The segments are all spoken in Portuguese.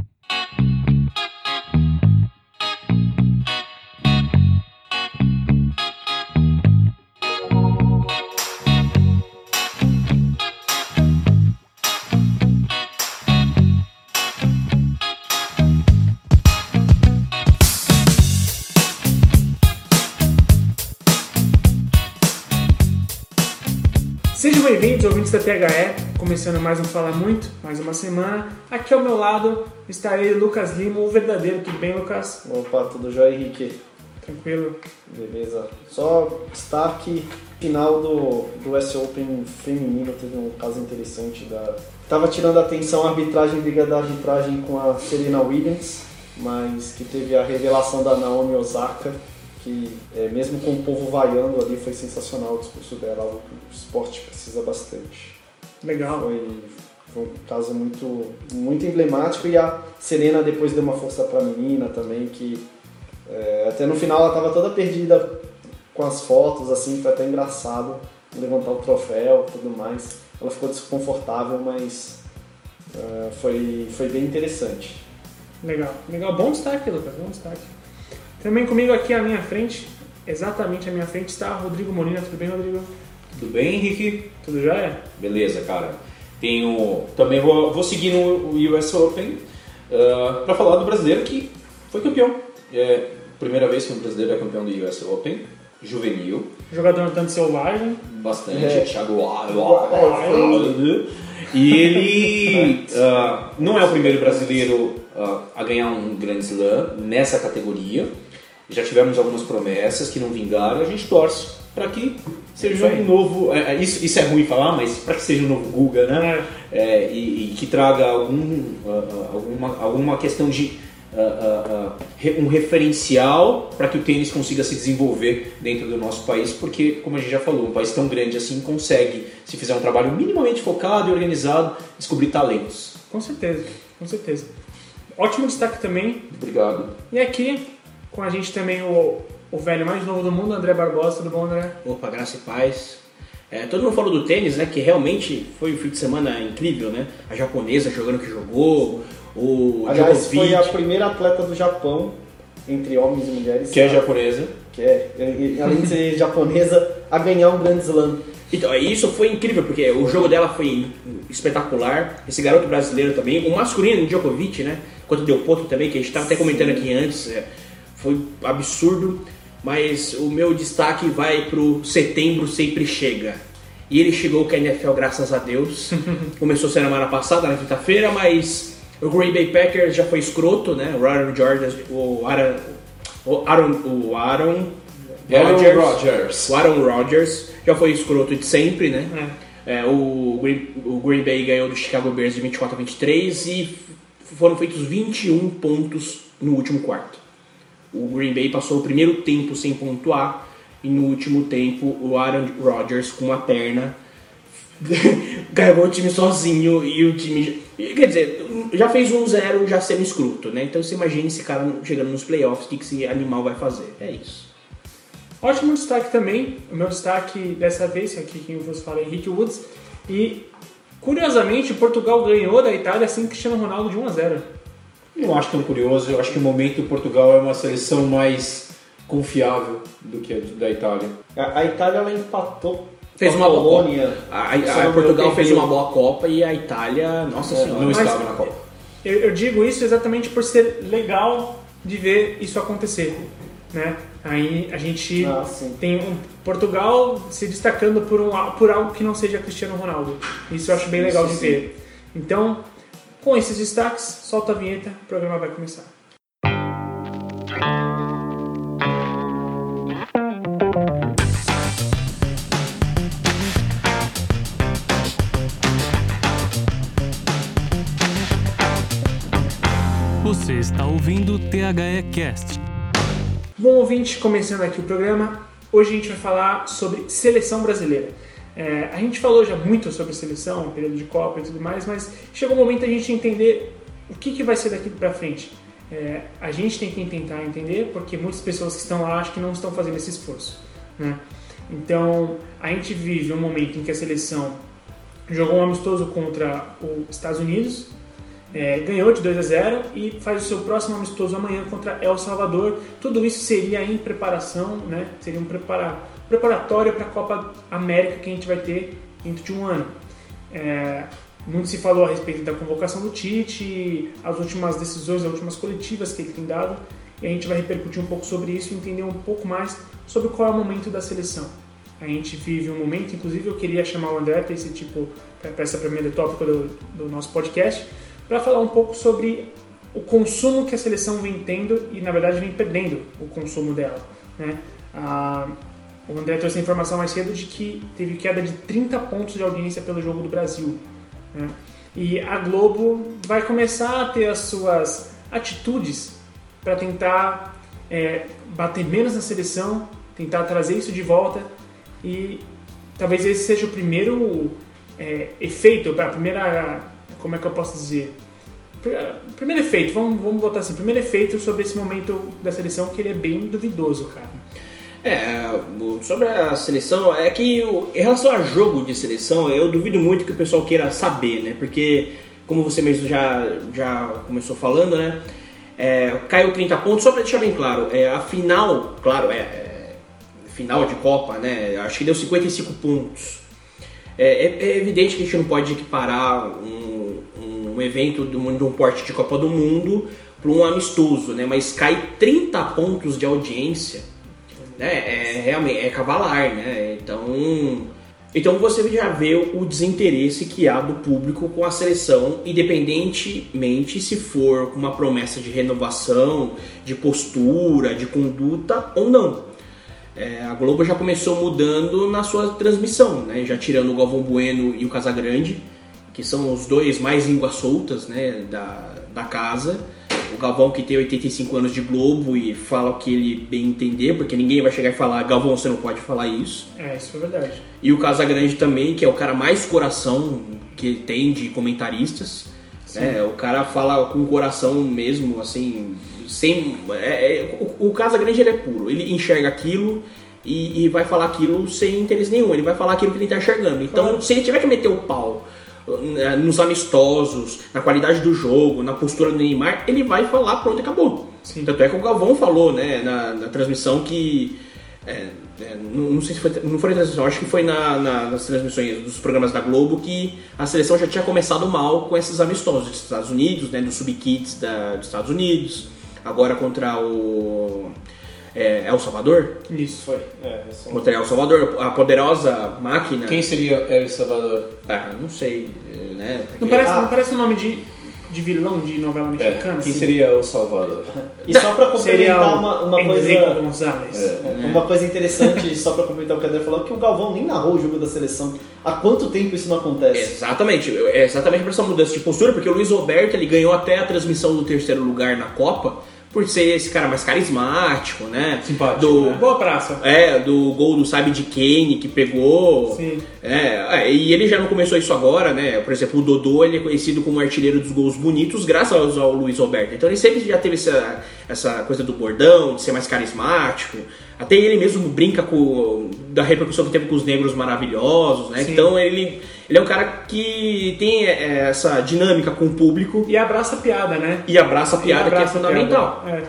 Mm-hmm. Bem-vindos, ouvintes da THE, começando mais um Fala Muito, mais uma semana. Aqui ao meu lado está ele, Lucas Lima, o verdadeiro. Tudo bem, Lucas? Opa, tudo jóia, Henrique? Tranquilo? Beleza. Só destaque final do, do US Open feminino, teve um caso interessante da... Tava tirando a atenção a arbitragem, briga da arbitragem com a Serena Williams, mas que teve a revelação da Naomi Osaka, que é, mesmo com o povo vaiando ali, foi sensacional o discurso dela, algo que o esporte precisa bastante. Legal. Foi, foi um caso muito, muito emblemático e a Serena depois deu uma força pra menina também, que é, até no final ela estava toda perdida com as fotos, assim, foi até engraçado levantar o troféu e tudo mais. Ela ficou desconfortável, mas é, foi, foi bem interessante. Legal. Legal. Bom destaque, Lucas. Bom destaque. Também comigo aqui à minha frente, exatamente à minha frente, está Rodrigo Molina. Tudo bem, Rodrigo? Tudo bem, Henrique? Tudo jóia? Beleza, cara. Tenho. Também vou, vou seguir no US Open uh, para falar do brasileiro que foi campeão. É a primeira vez que um brasileiro é campeão do US Open, juvenil. Jogador tanto selvagem. Bastante. É. Thiago E ele uh, não é o primeiro brasileiro uh, a ganhar um Grand Slam nessa categoria. Já tivemos algumas promessas que não vingaram. A gente torce para que seja um novo. é, é, isso, isso é ruim falar, mas para que seja um novo Guga, né? É, e, e que traga algum, ah, ah, alguma, alguma questão de ah, re- um referencial para que o tênis consiga se desenvolver dentro do nosso país, porque, como a gente já falou, um país tão grande assim consegue, se fizer um trabalho minimamente focado e organizado, descobrir talentos. Com certeza, com certeza. Ótimo destaque também. Obrigado. E aqui, com a gente também o, o velho mais novo do mundo, André Barbosa. Tudo bom, André? Opa, graça e paz. É, todo mundo falou do tênis, né? Que realmente foi um fim de semana incrível, né? A japonesa jogando o que jogou, o Aliás, foi Djokovic. a primeira atleta do Japão, entre homens e mulheres, Que é japonesa. que é, além de ser japonesa, a ganhar um Grand Slam. Então, isso foi incrível, porque o jogo dela foi espetacular. Esse garoto brasileiro também. O masculino, o Djokovic, né? Quanto deu ponto também, que a gente estava até comentando aqui antes. é, foi absurdo. Mas o meu destaque vai pro setembro sempre chega. E ele chegou com a NFL, graças a Deus. Começou semana passada, na quinta-feira, mas o Green Bay Packers já foi escroto, né? O Aaron Jordan, o Aaron, o Aaron, o Aaron Rodgers. Rodgers. O Aaron Rodgers já foi escroto de sempre, né? É, o, Green, o Green Bay ganhou do Chicago Bears de 24 a 23 e foram feitos 21 pontos no último quarto. O Green Bay passou o primeiro tempo sem pontuar e no último tempo o Aaron Rodgers com uma perna carregou o time sozinho e o time. Quer dizer, já fez um 0 já sendo escroto, né? Então você imagina esse cara chegando nos playoffs, o que que esse animal vai fazer? É isso. Ótimo destaque também. O meu destaque dessa vez, aqui quem vos fala é Henrique Woods. E, curiosamente, Portugal ganhou da Itália sem Cristiano Ronaldo de 1 a 0 Não acho tão curioso. Eu acho que o momento Portugal é uma seleção mais confiável do que a da Itália. A, a Itália ela empatou Fez uma boa Polônia. A, a- a no Portugal fez uma boa Copa e a Itália, nossa senhora. Não Mas- estava na Copa. Eu, eu digo isso exatamente por ser legal de ver isso acontecer. Né? Aí a gente Ah, tem um Portugal se destacando por, um, por algo que não seja Cristiano Ronaldo. Isso eu acho bem legal Isso de sim. ver. Então, com esses destaques, solta a vinheta, o programa vai começar. Você está ouvindo o THE Cast. Bom ouvinte, começando aqui o programa, hoje a gente vai falar sobre seleção brasileira. É, a gente falou já muito sobre seleção, período de Copa e tudo mais, mas chegou o momento a gente entender o que, que vai ser daqui para frente. É, a gente tem que tentar entender, porque muitas pessoas que estão lá acho que não estão fazendo esse esforço. Né? Então, a gente vive um momento em que a seleção jogou um amistoso contra os Estados Unidos é, ganhou de 2 a 0 e faz o seu próximo amistoso amanhã contra El Salvador. Tudo isso seria em preparação, né? Seria um prepara, preparatório para a Copa América que a gente vai ter dentro de um ano. É, muito se falou a respeito da convocação do Tite, as últimas decisões, as últimas coletivas que ele tem dado, e a gente vai repercutir um pouco sobre isso e entender um pouco mais sobre qual é o momento da seleção. A gente vive um momento, inclusive eu queria chamar o André para esse tipo, para essa primeira tópico do, do nosso podcast, para falar um pouco sobre o consumo que a seleção vem tendo e na verdade vem perdendo o consumo dela. Né? A, o André trouxe a informação mais cedo de que teve queda de 30 pontos de audiência pelo jogo do Brasil. Né? E a Globo vai começar a ter as suas atitudes para tentar é, bater menos na seleção, tentar trazer isso de volta e talvez esse seja o primeiro é, efeito, a primeira, como é que eu posso dizer? Primeiro efeito, vamos, vamos botar assim, primeiro efeito sobre esse momento da seleção que ele é bem duvidoso, cara. É, sobre a seleção, é que em relação a jogo de seleção, eu duvido muito que o pessoal queira saber, né? Porque, como você mesmo já, já começou falando, né? É, caiu 30 pontos, só para deixar bem claro, é, a final, claro, é, é, final de Copa, né? Acho que deu 55 pontos. É, é, é, evidente que a gente não pode equiparar um, um evento um, de um porte de Copa do Mundo para um amistoso, né? Mas cai 30 pontos de audiência né? É realmente é cavalar, né? Então, então você já vê o desinteresse que há do público com a seleção, independentemente se for uma promessa de renovação, de postura, de conduta ou não. É, a Globo já começou mudando na sua transmissão, né? já tirando o Galvão Bueno e o Casagrande, que são os dois mais línguas soltas né? da, da casa o Galvão que tem 85 anos de Globo e fala o que ele bem entender, porque ninguém vai chegar e falar, Galvão, você não pode falar isso. É, isso é verdade. E o Casagrande também, que é o cara mais coração que tem de comentaristas. É, o cara fala com o coração mesmo, assim, sem. É, é, o, o Casagrande ele é puro, ele enxerga aquilo e, e, vai falar aquilo sem interesse nenhum, ele vai falar aquilo que ele está enxergando. Então, claro. se ele tiver que meter o pau nos amistosos, na qualidade do jogo, na postura do Neymar, ele vai falar, pronto, acabou. Sim. Tanto é que o Galvão falou né, na, na transmissão que. É, é, não, não, sei se foi, não foi na transmissão, acho que foi na, na, nas transmissões dos programas da Globo que a seleção já tinha começado mal com esses amistosos dos Estados Unidos, né, do Sub-Kids dos Estados Unidos, agora contra o é, El Salvador? Isso, foi. É, Contra El Salvador, a poderosa máquina. Quem seria El Salvador? Ah, não sei, né? Porque... Não parece, ah. não parece o nome de, de vilão de novela é, mexicana? É, quem assim? seria El Salvador? E só pra complementar uma, uma coisa. Gonzalez. É, uma coisa interessante, só pra complementar o que o André falou, que o Galvão nem narrou o jogo da seleção. Há quanto tempo isso não acontece? Exatamente, é exatamente por essa mudança de postura, porque o Luiz Roberto ele ganhou até a transmissão do terceiro lugar na Copa por ser esse cara mais carismático, né? Simpático. Do, né? Boa praça. É, do gol do Sabe de Kane que pegou. Sim. É, é, e ele já não começou isso agora, né? Por exemplo, o Dodô ele é conhecido como artilheiro dos gols bonitos graças ao Luiz Roberto. Então ele sempre já teve essa, essa coisa do bordão, de ser mais carismático. Até ele mesmo brinca com da repercussão que teve com os negros maravilhosos, né? Sim. Então ele ele é um cara que tem é, essa dinâmica com o público. E abraça a piada, né? E abraça a piada, abraça que é fundamental. É.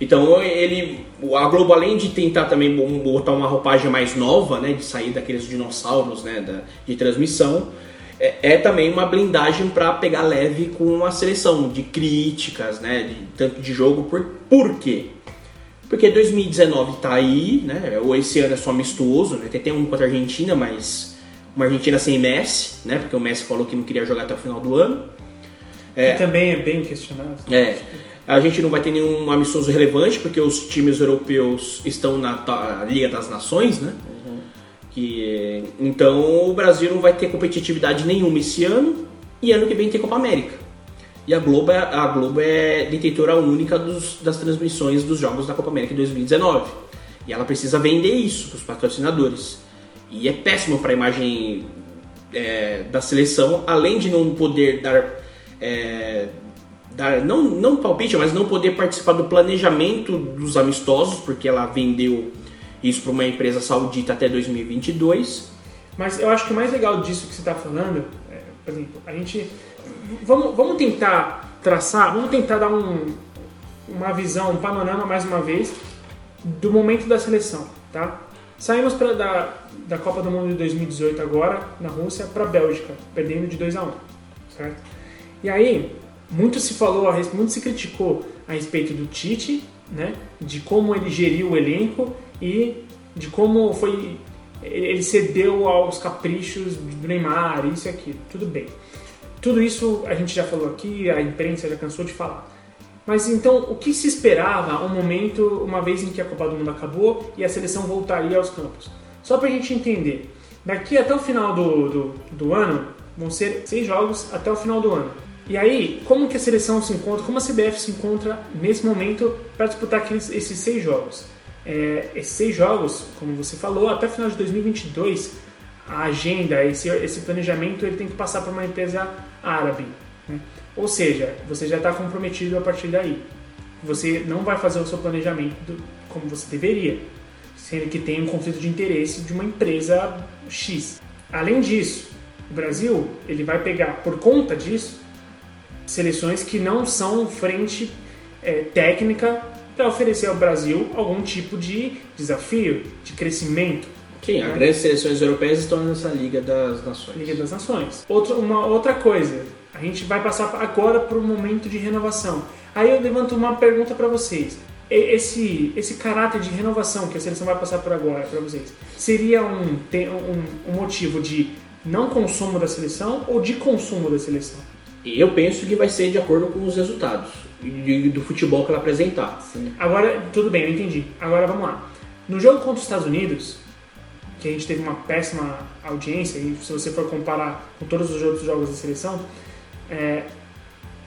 Então ele, a Globo além de tentar também botar uma roupagem mais nova, né, de sair daqueles dinossauros, né, da, de transmissão, é, é também uma blindagem para pegar leve com a seleção de críticas, né, de, tanto de jogo. Por, por quê? Porque 2019 tá aí, né? Ou esse ano é só amistoso, né? Tem, tem um contra a Argentina, mas uma Argentina sem Messi, né? Porque o Messi falou que não queria jogar até o final do ano. É, também é bem questionável. É. A gente não vai ter nenhum amistoso relevante, porque os times europeus estão na Liga das Nações, né? Uhum. Que, então o Brasil não vai ter competitividade nenhuma esse ano, e ano que vem tem Copa América. E a Globo é, a Globo é detentora única dos, das transmissões dos jogos da Copa América 2019. E ela precisa vender isso para os patrocinadores. E é péssimo para a imagem é, da seleção, além de não poder dar, é, dar não, não palpite, mas não poder participar do planejamento dos amistosos, porque ela vendeu isso para uma empresa saudita até 2022. Mas eu acho que o mais legal disso que você está falando, é, por exemplo, a gente vamos, vamos tentar traçar, vamos tentar dar um, uma visão, um panorama mais uma vez do momento da seleção, tá? Saímos pra, da, da Copa do Mundo de 2018 agora, na Rússia, para a Bélgica, perdendo de 2 a 1 certo? E aí, muito se falou, muito se criticou a respeito do Tite, né? De como ele geriu o elenco e de como foi ele cedeu aos caprichos do Neymar, isso e aquilo, tudo bem. Tudo isso a gente já falou aqui, a imprensa já cansou de falar. Mas então, o que se esperava um momento, uma vez em que a Copa do Mundo acabou e a seleção voltaria aos campos? Só para a gente entender, daqui até o final do, do, do ano, vão ser seis jogos até o final do ano. E aí, como que a seleção se encontra, como a CBF se encontra nesse momento para disputar aqueles, esses seis jogos? É, esses seis jogos, como você falou, até o final de 2022, a agenda, esse, esse planejamento, ele tem que passar por uma empresa árabe. Né? Ou seja, você já está comprometido a partir daí. Você não vai fazer o seu planejamento como você deveria, sendo que tem um conflito de interesse de uma empresa X. Além disso, o Brasil ele vai pegar, por conta disso, seleções que não são frente é, técnica para oferecer ao Brasil algum tipo de desafio, de crescimento. Sim, as né? grandes seleções europeias estão nessa Liga das Nações. Liga das Nações. Outra, uma outra coisa, a gente vai passar agora para o momento de renovação. Aí eu levanto uma pergunta para vocês. Esse, esse caráter de renovação que a seleção vai passar por agora para vocês, seria um, um, um motivo de não consumo da seleção ou de consumo da seleção? Eu penso que vai ser de acordo com os resultados do futebol que ela apresentar. Sim. Agora, tudo bem, eu entendi. Agora vamos lá. No jogo contra os Estados Unidos, que a gente teve uma péssima audiência, e se você for comparar com todos os outros jogos da seleção, é,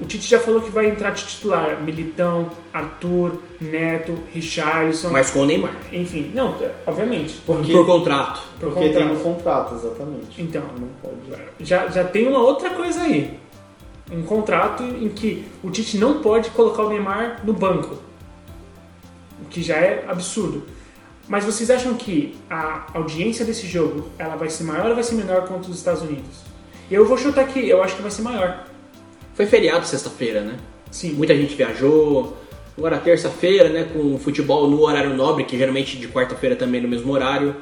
o Tite já falou que vai entrar de titular Militão, Arthur, Neto, Richarlison. Mas com o Neymar. Enfim, não, obviamente. Porque, por contrato. Por porque contrato. tem um contrato, exatamente. Então, já, já tem uma outra coisa aí um contrato em que o Tite não pode colocar o Neymar no banco, o que já é absurdo. Mas vocês acham que a audiência desse jogo ela vai ser maior ou vai ser menor contra os Estados Unidos? Eu vou chutar aqui, eu acho que vai ser maior. Foi feriado sexta-feira, né? Sim. Muita gente viajou. Agora terça-feira, né, com futebol no horário nobre, que geralmente de quarta-feira também no mesmo horário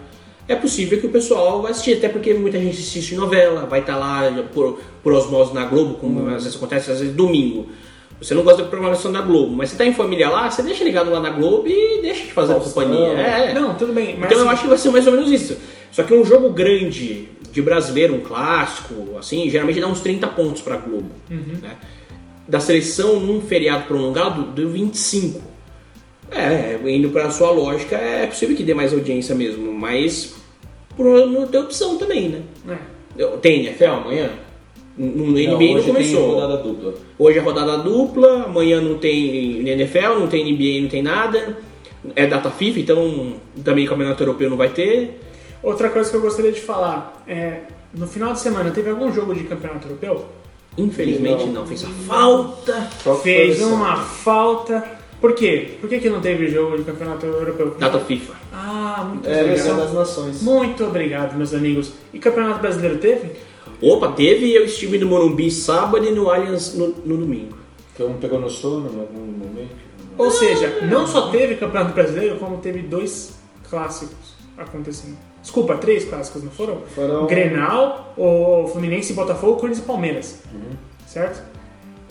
é possível que o pessoal vai assistir, até porque muita gente assiste novela, vai estar tá lá por, por osmose na Globo, como às vezes acontece, às vezes domingo. Você não gosta da programação da Globo, mas você está em família lá, você deixa ligado lá na Globo e deixa de fazer Nossa, companhia. É. Não, tudo bem. Então eu acho que vai ser mais ou menos isso. Só que um jogo grande de brasileiro, um clássico, assim, geralmente dá uns 30 pontos para a Globo. Uhum. Né? Da seleção num feriado prolongado, deu 25. É, indo para a sua lógica, é possível que dê mais audiência mesmo, mas por não ter opção também, né? É. Tem NFL amanhã? No NBA não, não começou. Tem rodada dupla. Hoje é rodada dupla, amanhã não tem NFL, não tem NBA, não tem nada. É data FIFA, então também Campeonato Europeu não vai ter. Outra coisa que eu gostaria de falar é, no final de semana teve algum jogo de Campeonato Europeu? Infelizmente não, não fez uma falta. Fez uma falta. Por quê? Por que, que não teve jogo de campeonato europeu? Data FIFA. Ah, muito é, obrigado. das Nações. Muito obrigado, meus amigos. E campeonato brasileiro teve? Opa, teve e eu estive no Morumbi sábado e no Allianz no, no domingo. Então pegou no sono em algum momento? Ou seja, não só teve campeonato brasileiro, como teve dois clássicos acontecendo. Desculpa, três clássicos, não foram? Foram. Grenal, o Fluminense Botafogo, Corinthians e Palmeiras. Uhum. Certo?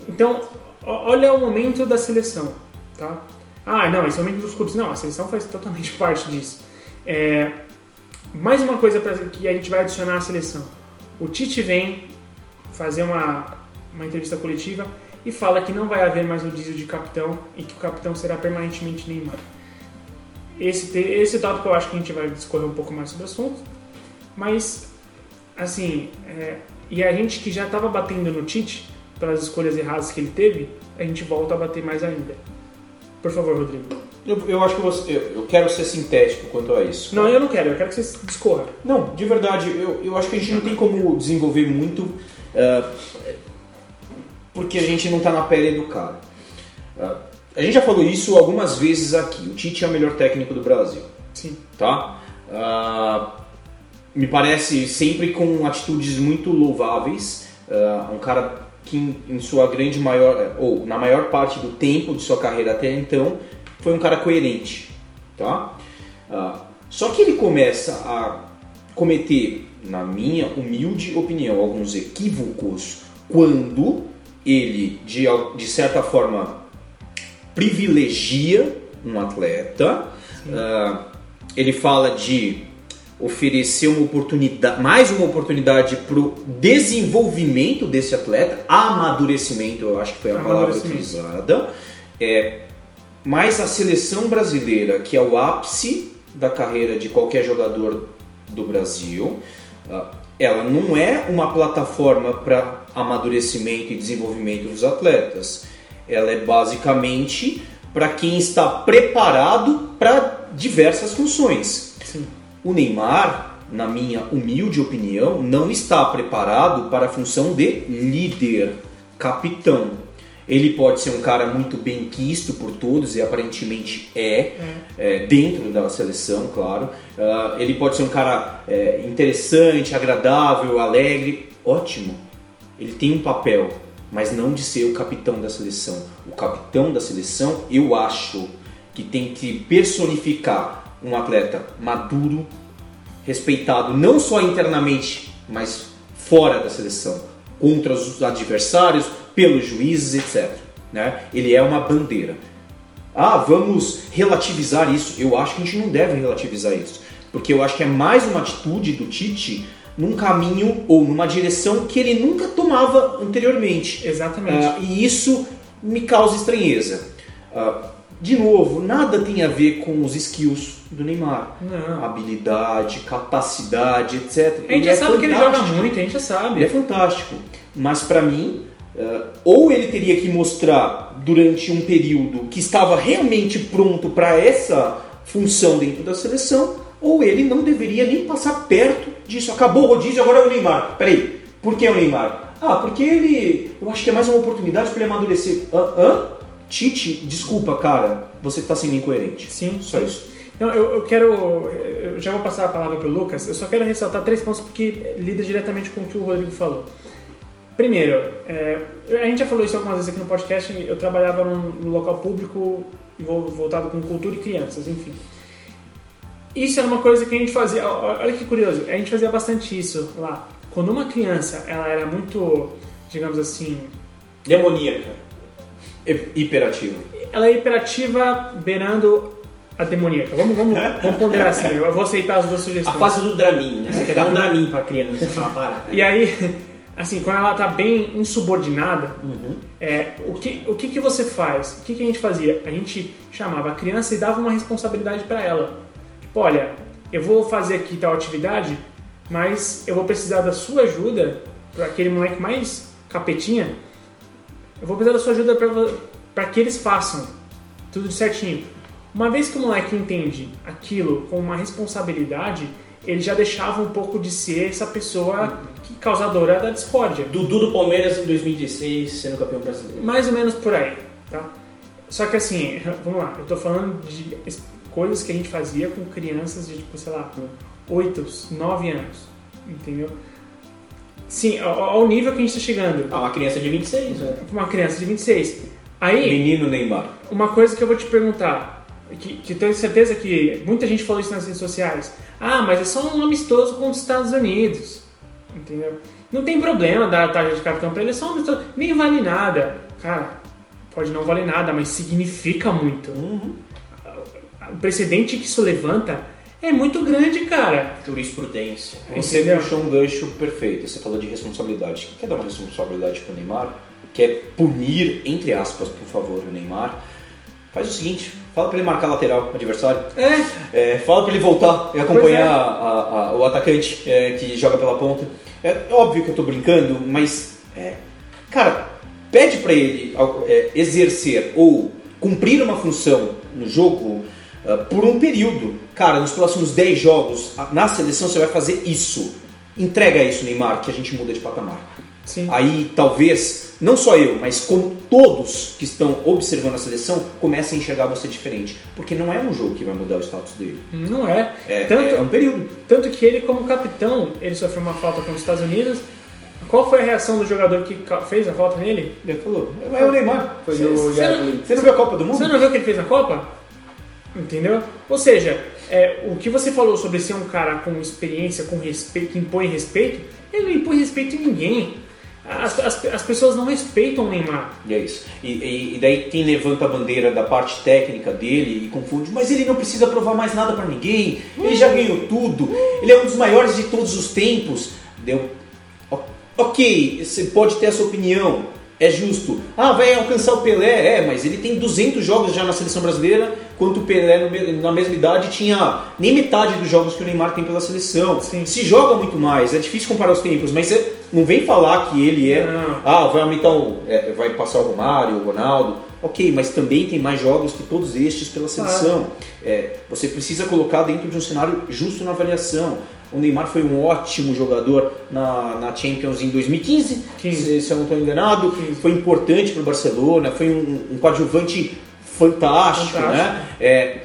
Então, olha o momento da seleção Tá? Ah, não, esse é o momento dos clubes. Não, a seleção faz totalmente parte disso. É, mais uma coisa pra, que a gente vai adicionar à seleção. O Tite vem fazer uma, uma entrevista coletiva e fala que não vai haver mais o diesel de capitão e que o capitão será permanentemente Neymar. Esse, esse tópico eu acho que a gente vai discorrer um pouco mais sobre o assunto. Mas, assim, é, e a gente que já estava batendo no Tite pelas escolhas erradas que ele teve, a gente volta a bater mais ainda. Por favor, Rodrigo. Eu, eu acho que você, eu, eu, quero ser sintético quanto a isso. Não, eu não quero, eu quero que você discorra. Não, de verdade, eu, eu acho que a gente não tem como desenvolver muito uh, porque a gente não está na pele do cara. Uh, a gente já falou isso algumas vezes aqui. O Tite é o melhor técnico do Brasil. Sim. Tá? Uh, me parece sempre com atitudes muito louváveis. um cara que em, sua grande maior, ou na maior parte do tempo de sua carreira até então, foi um cara coerente, tá? Ah, só que ele começa a cometer, na minha humilde opinião, alguns equívocos quando ele, de, de certa forma, privilegia um atleta. Uh, ele fala de oferecer uma oportunidade, mais uma oportunidade para o desenvolvimento desse atleta, amadurecimento, eu acho que foi a palavra utilizada. É, mas a seleção brasileira, que é o ápice da carreira de qualquer jogador do Brasil, uh, ela não é uma plataforma para amadurecimento e desenvolvimento dos atletas. Ela é basicamente para quem está preparado para diversas funções. Sim. O Neymar, na minha humilde opinião, não está preparado para a função de líder, capitão. Ele pode ser um cara muito bem quisto por todos e aparentemente é, é. é dentro da seleção, claro. Uh, ele pode ser um cara é, interessante, agradável, alegre, ótimo. Ele tem um papel, mas não de ser o capitão da seleção. O capitão da seleção, eu acho que tem que personificar um atleta maduro, respeitado não só internamente, mas fora da seleção, contra os adversários, pelos juízes, etc. Né? Ele é uma bandeira. Ah, vamos relativizar isso. Eu acho que a gente não deve relativizar isso, porque eu acho que é mais uma atitude do Tite num caminho ou numa direção que ele nunca tomava anteriormente. Exatamente. Uh, e isso me causa estranheza. Uh, de novo, nada tem a ver com os skills do Neymar. Não. Habilidade, capacidade, etc. A gente ele já é sabe fantástico. que ele joga muito, a gente já sabe. Ele é fantástico. Mas para mim, uh, ou ele teria que mostrar durante um período que estava realmente pronto para essa função dentro da seleção, ou ele não deveria nem passar perto disso. Acabou o rodízio, agora é o Neymar. Peraí, por que é o Neymar? Ah, porque ele. Eu acho que é mais uma oportunidade para ele amadurecer. Hã? Hã? Tite, desculpa, cara, você está sendo incoerente. Sim, só isso. Não, eu, eu, quero. Eu já vou passar a palavra para o Lucas. Eu só quero ressaltar três pontos porque lida diretamente com o que o Rodrigo falou. Primeiro, é, a gente já falou isso algumas vezes aqui no podcast. Eu trabalhava num, num local público voltado com cultura e crianças, enfim. Isso era uma coisa que a gente fazia. Olha que curioso, a gente fazia bastante isso lá. Quando uma criança ela era muito, digamos assim. demoníaca Hiperativa. Ela é hiperativa beirando a demoníaca. Vamos, vamos, vamos ponderar assim. Eu vou aceitar as duas sugestões. A fase do Dramin, né? Você quer dar um Dramin pra criança, pra E aí, assim, quando ela tá bem insubordinada, uhum. é, o, que, o que, que você faz? O que, que a gente fazia? A gente chamava a criança e dava uma responsabilidade para ela. Tipo, olha, eu vou fazer aqui tal atividade, mas eu vou precisar da sua ajuda para aquele moleque mais capetinha eu vou precisar da sua ajuda para que eles façam tudo certinho. Uma vez que o moleque entende aquilo com uma responsabilidade, ele já deixava um pouco de ser essa pessoa que, causadora da discórdia. Dudu do Palmeiras em 2016 sendo campeão brasileiro. Mais ou menos por aí, tá? Só que assim, vamos lá, eu tô falando de coisas que a gente fazia com crianças de tipo, sei lá, com 8, 9 anos, entendeu? Sim, ao, nível que a gente está chegando. Ah, uma criança de 26, né? Uma criança de 26. Aí, Menino Neymar. Uma coisa que eu vou te perguntar, que, que tenho certeza que muita gente falou isso nas redes sociais. Ah, mas é só um amistoso com os Estados Unidos. Entendeu? Não tem problema dar a tarja de capitão para ele, é só um amistoso. Nem vale nada. Cara, pode não valer nada, mas significa muito. Uhum. O precedente que isso levanta é muito grande, cara. Jurisprudência. Você Entendeu? puxou um gancho perfeito. Você falou de responsabilidade. Quer dar uma responsabilidade pro Neymar? Quer punir, entre aspas, por favor, o Neymar? Faz o seguinte, fala para ele marcar lateral adversário. É. é fala para ele voltar e acompanhar é. a, a, o atacante é, que joga pela ponta. É óbvio que eu tô brincando, mas é, cara, pede para ele é, exercer ou cumprir uma função no jogo uh, por um período. Cara, nos próximos 10 jogos, na seleção você vai fazer isso. Entrega isso, Neymar, que a gente muda de patamar. Sim. Aí talvez, não só eu, mas como todos que estão observando a seleção, comecem a enxergar você diferente. Porque não é um jogo que vai mudar o status dele. Não é. É, tanto, é um período. Tanto que ele, como capitão, ele sofreu uma falta com os Estados Unidos. Qual foi a reação do jogador que fez a falta nele? Ele falou, é o Neymar. Foi Yardley. não, você não viu a Copa do Mundo? Você não viu o que ele fez na Copa? Entendeu? Ou seja, é, o que você falou sobre ser um cara com experiência, com respeito, que impõe respeito, ele não impõe respeito em ninguém. As, as, as pessoas não respeitam o Neymar. E é isso. E, e- e daí quem levanta a bandeira da parte técnica dele e confunde, mas ele não precisa provar mais nada pra ninguém, ele já ganhou tudo, ele é um dos maiores de todos os tempos. Deu. Ok, você pode ter a sua opinião, é justo. Ah, vai alcançar o Pelé, é, mas ele tem 200 jogos já na seleção brasileira, quanto o Pelé na mesma idade tinha nem metade dos jogos que o Neymar tem pela seleção. Sim. Se joga muito mais, é difícil comparar os tempos, mas você não vem falar que ele é. Não. Ah, vai aumentar o. é, vai passar o Romário, o Ronaldo. Ok, mas também tem mais jogos que todos estes pela seleção. É, você precisa colocar dentro de um cenário justo na avaliação. O Neymar foi um ótimo jogador na, na Champions em 2015, 15. se, se eu não estou enganado. Foi importante para o Barcelona, foi um, um coadjuvante fantástico, Fantástico. né? É,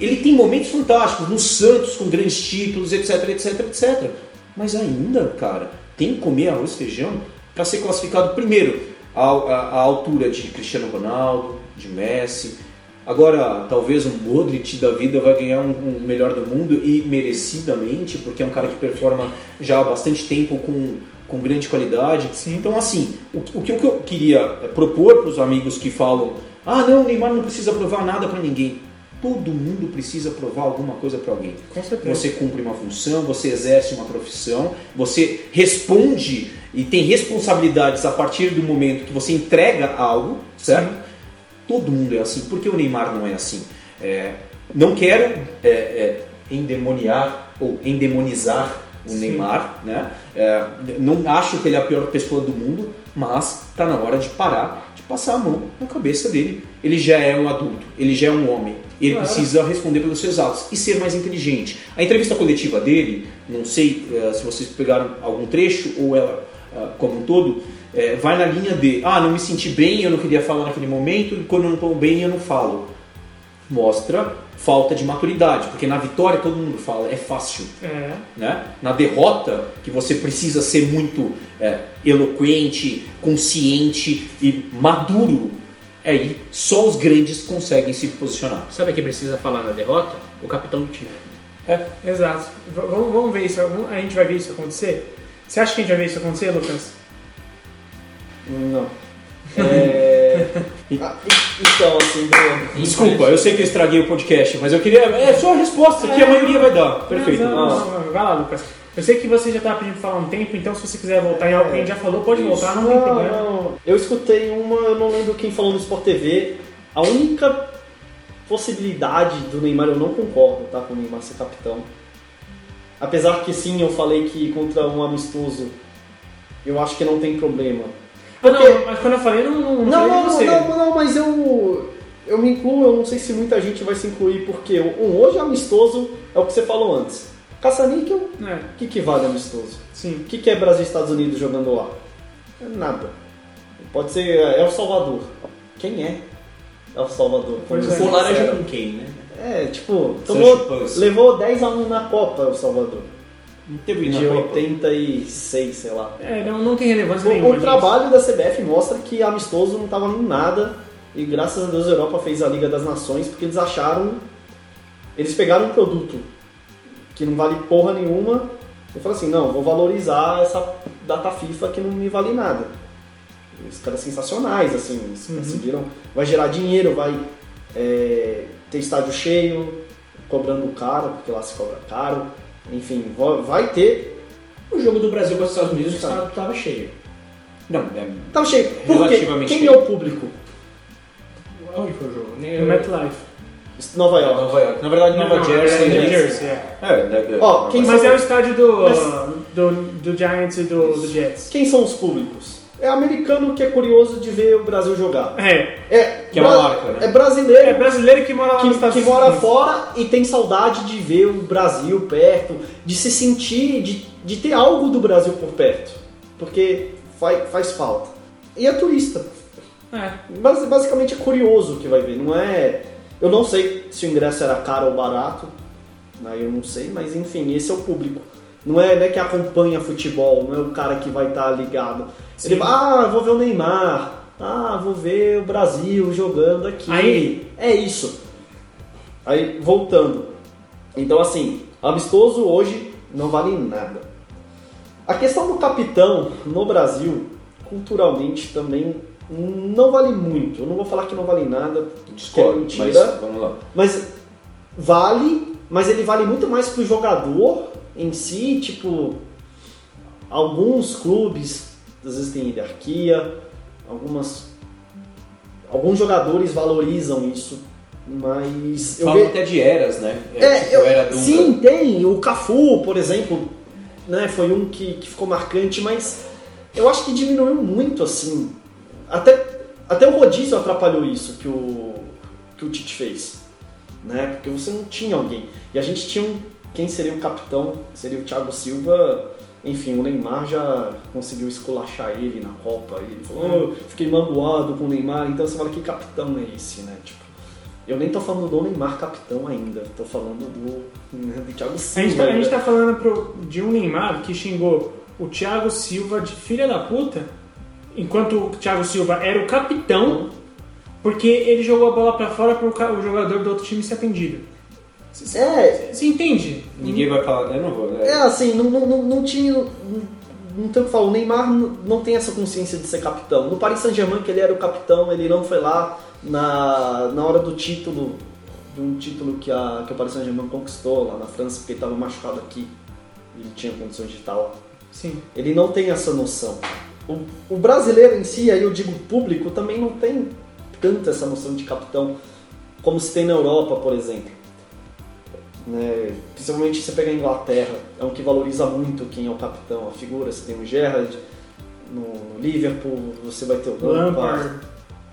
ele tem momentos fantásticos no Santos com grandes títulos, etc, etc, etc. Mas ainda, cara, tem que comer arroz e feijão para ser classificado primeiro à, à- à altura de Cristiano Ronaldo, de Messi. Agora, talvez um Modric da vida vai ganhar um, um melhor do mundo e merecidamente, porque é um cara que performa já há bastante tempo com, com grande qualidade. Então, assim, o, que- o que eu queria propor para os amigos que falam: ah, não, o Neymar não precisa provar nada para ninguém. Todo mundo precisa provar alguma coisa para alguém. Com certeza. Você cumpre uma função, você exerce uma profissão, você responde e tem responsabilidades a partir do momento que você entrega algo, certo? Todo mundo é assim. Por que o Neymar não é assim? É, não quero é, é, endemoniar ou endemonizar o Neymar, né? É, não acho que ele é a pior pessoa do mundo, mas está na hora de parar de passar a mão na cabeça dele. Ele já é um adulto, ele já é um homem, ele Claro. precisa responder pelos seus atos e ser mais inteligente. A entrevista coletiva dele, não sei eh, se vocês pegaram algum trecho ou ela ah, como um todo, eh, vai na linha de ah, não me senti bem, eu não queria falar naquele momento, e quando eu não estou bem eu não falo. Mostra falta de maturidade, porque na vitória todo mundo fala, é fácil. É. Né? Na derrota, que você precisa ser muito eh, eloquente, consciente e maduro, aí só os grandes conseguem se posicionar. Sabe quem precisa falar na derrota? O capitão do time. Exato. V- vamos, ver isso. A gente vai ver isso acontecer? Você acha que a gente vai ver isso acontecer, Lucas? Não. É... Ah, e- então, assim, do... Desculpa, eu sei que eu estraguei o podcast, mas eu queria. É só a resposta que a maioria vai dar. Perfeito. Não, não, não, não. Vai lá, Lucas. Eu sei que você já estava pedindo pra falar um tempo, então se você quiser voltar em algo que a gente já falou, pode voltar, não tem problema. não. Eu escutei uma, eu não lembro quem falou no Sport TV. A única possibilidade do Neymar, eu não concordo, tá? Com o Neymar ser capitão. Apesar que sim, eu falei que contra um amistoso eu acho que não tem problema. Ah, não, mas quando eu falei, não, não, Não, não, você. não, não, não, mas eu, eu me incluo, eu não sei se muita gente vai se incluir, porque um hoje amistoso é o que você falou antes. Caça-níquel, É, o que, que vale amistoso? sim. O que, que é Brasil e Estados Unidos jogando lá? É nada. Pode ser é El Salvador. Quem é El Salvador? Pois é. sinceros. com quem, né? É, tipo, tomou, levou 10 a 1 na Copa El Salvador. Não teve De Copa. 86, sei lá. É, não, não tem relevância O, nenhuma. o trabalho da CBF mostra que amistoso não estava em nada e graças a Deus a Europa fez a Liga das Nações porque eles acharam. Eles pegaram um produto que não vale porra nenhuma e falaram assim: não, vou valorizar essa data FIFA que não me vale nada. Os caras sensacionais, assim, eles Uhum. conseguiram. Vai gerar dinheiro, vai é, ter estádio cheio, cobrando caro, porque lá se cobra caro. Enfim, vai- ter. O jogo do Brasil com os Estados Unidos estava, estava cheio. Não, é, Tá cheio. Por quê? Quem cheio. é o público? Onde foi o jogo? No MetLife. Nova York. Nova York. Na verdade, Nova Jersey. é, né? New Jersey, é. É, Ó, quem Mas são- é o estádio do, Mas- do, do Giants e do, do Jets. Quem são os públicos? É americano que é curioso de ver o Brasil jogar. É, É, Que é uma marca, né? É brasileiro é brasileiro que mora lá nos que, Estados que Unidos. mora fora e tem saudade de ver o Brasil perto, de se sentir, de, de ter algo do Brasil por perto. Porque faz, faz falta. E é turista. É. Bas- Basicamente é curioso que vai ver, não é. Eu não sei se o ingresso era caro ou barato, aí eu não sei, mas enfim, esse é o público. Não é, não é que acompanha futebol, não é o cara que vai estar ligado. Ele vai, ah, vou ver o Neymar, ah, vou ver o Brasil jogando aqui. Aí- É isso. Aí, voltando. Então, assim, amistoso hoje não vale nada. A questão do capitão no Brasil, culturalmente também não vale muito. Eu não vou falar que não vale nada, que é Discordo, mas mentira. vamos lá. Mas vale, mas ele vale muito mais pro jogador em si, tipo, alguns clubes às vezes têm hierarquia, algumas alguns jogadores valorizam isso, mas eu Falam ve- até de eras, né? é, tipo, eu- era sim, tem. O Cafu, por exemplo, né, foi um que, que ficou marcante, mas eu acho que diminuiu muito, assim. Até, até o rodízio atrapalhou isso que o, que o Tite fez. Né? Porque você não tinha alguém. E a gente tinha um, quem seria o capitão, seria o Thiago Silva. Enfim, o Neymar já conseguiu esculachar ele na Copa. E ele falou, "Oh, fiquei magoado com o Neymar. Então você fala, que capitão é esse, né? Tipo, eu nem tô falando do Neymar capitão ainda, tô falando do, né, do Thiago A Silva. gente, tá, a gente né? tá falando pro- de um Neymar que xingou o Thiago Silva de filha da puta, enquanto o Thiago Silva era o capitão, porque ele jogou a bola pra fora pro o jogador do outro time ser atendido. Você É, entende? Ninguém vai falar, eu não vou. é assim, não, não, não, não tinha. Não, não tem o que falar, o Neymar não, não tem essa consciência de ser capitão. No Paris Saint-Germain, que ele era o capitão, ele não foi lá na, na hora do título, de um título que, a, que o Paris Saint-Germain conquistou lá na França, porque ele estava machucado aqui. Ele tinha condições de tal. Sim. Ele não tem essa noção. O, o brasileiro em si, aí eu digo público, também não tem tanto essa noção de capitão como se tem na Europa, por exemplo. Né? Principalmente se você pega a Inglaterra, é um que valoriza muito quem é o capitão, a figura. Você tem o Gerrard, no, Liverpool você vai ter o Lampard, Lampard.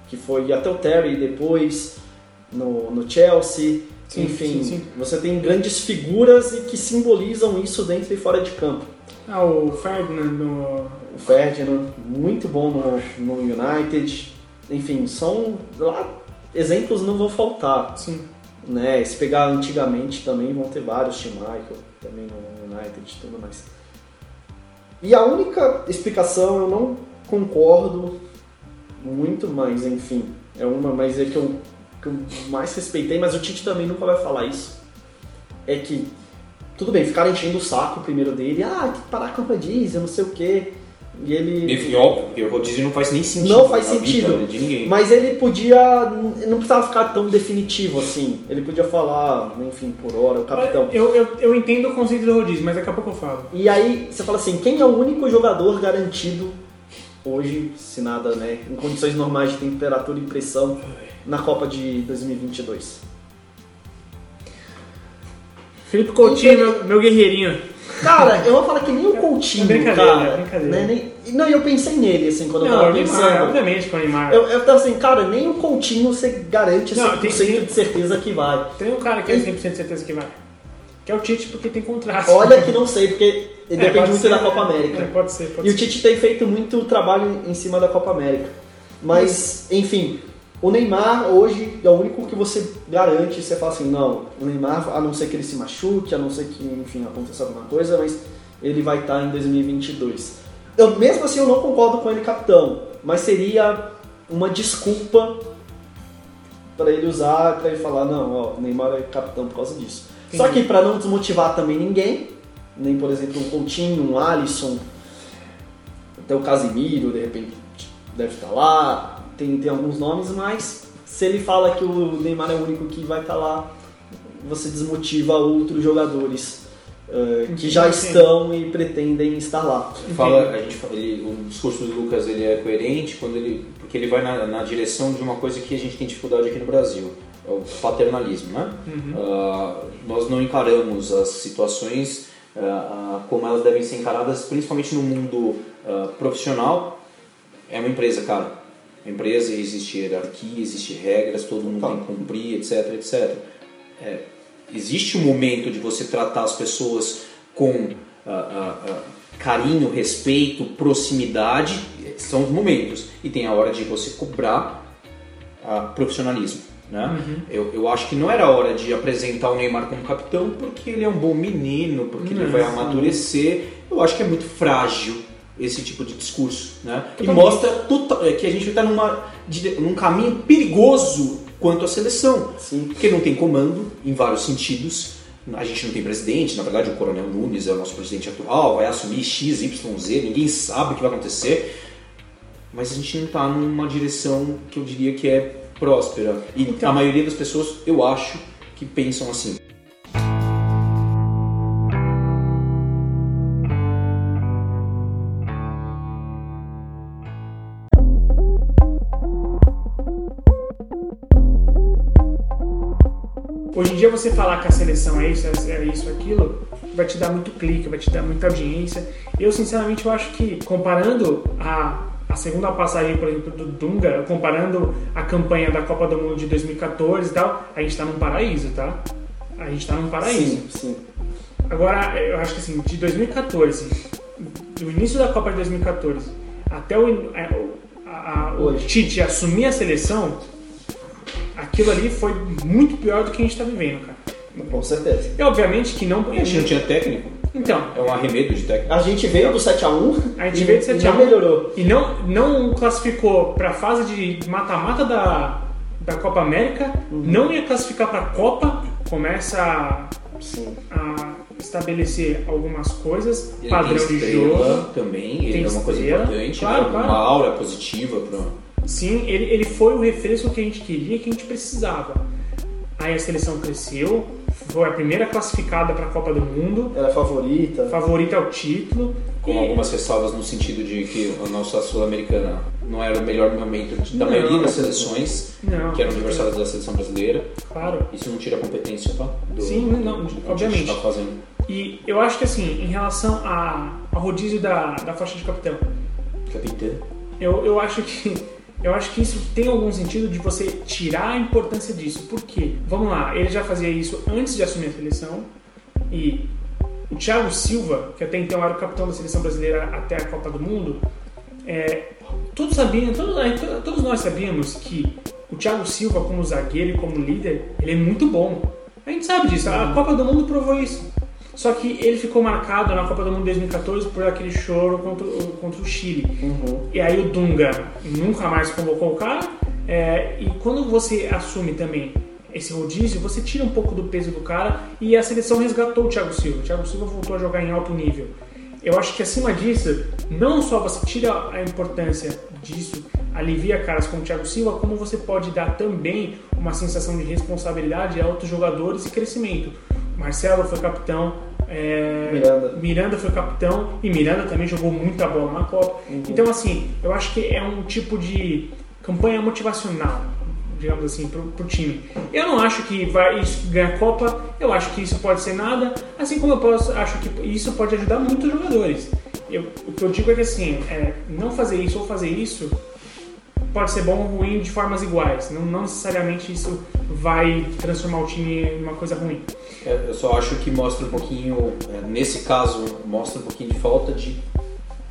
que foi até o Terry depois, no, no Chelsea. Sim, Enfim, sim, sim. você tem grandes figuras e que simbolizam isso dentro e fora de campo. Ah, o Ferdinand no. O Ferdinand, muito bom no, no United. Enfim, são lá exemplos não vão faltar. Sim. Né? Se pegar antigamente também vão ter vários, Tim Michael também no United e tudo mais. E a única explicação eu não concordo muito, mas enfim, é uma, mas é que eu, que eu mais respeitei, mas o Tite também nunca vai falar isso. É que tudo bem, ficaram enchendo o saco primeiro dele, ah, tem que parar com a rodízio, não sei o quê. E ele. Enfim, óbvio, porque o rodízio não faz nem sentido. Não faz vida sentido. de ninguém. Mas ele podia. Não precisava ficar tão definitivo assim. Ele podia falar, enfim, por hora, o capitão. Eu, eu, eu entendo o conceito do rodízio, mas daqui a pouco eu falo. E aí você fala assim, quem é o único jogador garantido hoje, se nada, né, em condições normais de temperatura e pressão, na Copa de 2022? Felipe Coutinho, meu, meu guerreirinho. Cara, eu vou falar que nem o Coutinho, É brincadeira, cara. é brincadeira. Né, nem- não, e eu pensei nele, assim, quando eu Não, tava o Neymar, pensando. obviamente com o Neymar. Eu, eu tava assim, cara, nem o Coutinho você garante Não, 100% tem- de certeza que vai. Tem um cara que é 100% de certeza que vai. Que é o Tite, porque tem contrato. Olha que não sei, porque É, depende muito ser, da? Copa América. É, pode ser, pode E ser. o Tite tem feito muito trabalho em cima da Copa América. Mas, enfim, o Neymar hoje é o único que você garante, você fala assim, não, o Neymar, a não ser que ele se machuque, a não ser que, enfim, aconteça alguma coisa, mas ele vai estar em 2022. Eu, mesmo assim, eu não concordo com ele capitão, mas seria uma desculpa para ele usar, para ele falar, não, ó, o Neymar é capitão por causa disso. Só Entendi. que para não desmotivar também ninguém, nem por exemplo um Coutinho, um Alisson, até o Casimiro, de repente, deve estar lá, tem, tem alguns nomes, mas se ele fala que o Neymar é o único que vai estar lá, você desmotiva outros jogadores eh, que já estão e pretendem estar lá. Fala, a gente, fala- ele, o discurso do Lucas ele é coerente quando ele, porque ele vai na, na direção de uma coisa que a gente tem dificuldade aqui no Brasil, é o paternalismo, né? Ah, nós não encaramos as situações ah, ah, como elas devem ser encaradas, principalmente no mundo ah, profissional. É uma empresa, cara. Empresa existe hierarquia, existe regras, todo mundo Tá. tem que cumprir, etc, etc. É, existe um momento de você tratar as pessoas com ah, ah, ah, carinho, respeito, proximidade, são os momentos. E tem a hora de você cobrar ah, profissionalismo. Né? Uhum. Eu, eu acho que não era hora de apresentar o Neymar como capitão porque ele é um bom menino, porque ele vai amadurecer. Eu acho que é muito frágil esse tipo de discurso. Né? E mostra tota, que a gente está num caminho perigoso quanto à seleção. Sim. Porque não tem comando em vários sentidos. A gente não tem presidente, na verdade o Coronel Nunes é o nosso presidente atual, vai assumir X, Y, Z, ninguém sabe o que vai acontecer. Mas a gente não está numa direção que eu diria que é próspera. E então, a maioria das pessoas, eu acho, que pensam assim. Dia você falar que a seleção é isso, é isso, aquilo, vai te dar muito clique, vai te dar muita audiência. Eu sinceramente eu acho que comparando a a segunda passagem, por exemplo, do Dunga, comparando a campanha da Copa do Mundo de 2014 e tal, a gente está num paraíso, tá? A gente está num paraíso. Sim, sim. Agora, eu acho que assim, de 2014, do início da Copa de 2014 até o, a, a, o Tite assumir a seleção, aquilo ali foi muito pior do que a gente está vivendo, cara. Com certeza. E obviamente que não. A gente não tinha técnico. Então. É um arremedo de técnico. A gente veio do 7x1. A gente veio do 7x1. E não melhorou. E não, não classificou para a fase de mata-mata da, da Copa América. Uhum. Não ia classificar para a Copa. Começa a, a estabelecer algumas coisas. Ele padrão de jogo. também. Ele é uma coisa importante. Claro, claro. Uma aura positiva para. Sim, ele, ele foi o refresco que a gente queria, que a gente precisava. Aí a seleção cresceu, foi a primeira classificada para a Copa do Mundo. Era favorita. Favorita ao título. Com e... algumas ressalvas no sentido de que a nossa Sul-Americana não era o melhor momento da não, maioria das seleções não, que eram adversárias da seleção brasileira. Claro. Isso não tira a competência, tá? Do, Sim, não, do obviamente. Tá fazendo. E eu acho que assim, em relação a, ao rodízio da, da faixa de capitão. Capitão. Eu, eu acho que eu acho que isso tem algum sentido de você tirar a importância disso. Por quê? Vamos lá, ele já fazia isso antes de assumir a seleção e o Thiago Silva, que até então era o capitão da seleção brasileira até a Copa do Mundo, é, todos sabiam, todos, todos nós sabíamos que o Thiago Silva como zagueiro e como líder, ele é muito bom. A gente sabe disso, a Copa do Mundo provou isso. Só que ele ficou marcado na Copa do Mundo 2014 por aquele choro contra, contra o Chile. Uhum. E aí o Dunga nunca mais convocou o cara. É, e quando você assume também esse rodízio, você tira um pouco do peso do cara e a seleção resgatou o Thiago Silva. O Thiago Silva voltou a jogar em alto nível. Eu acho que acima disso, não só você tira a importância disso, alivia caras como o Thiago Silva, como você pode dar também uma sensação de responsabilidade a outros jogadores e crescimento. Marcelo foi capitão, é, Miranda. Miranda foi capitão e Miranda também jogou muita bola na Copa. Uhum. Então, assim, eu acho que é um tipo de campanha motivacional, digamos assim, pro, pro time. Eu não acho que vai isso ganhar Copa, eu acho que isso pode ser nada, assim como eu posso, acho que isso pode ajudar muitos jogadores. Eu, o que eu digo é que assim, é, não fazer isso ou fazer isso pode ser bom ou ruim de formas iguais. Não, não necessariamente isso vai transformar o time em uma coisa ruim. É, eu só acho que mostra um pouquinho, é, nesse caso, mostra um pouquinho de falta de,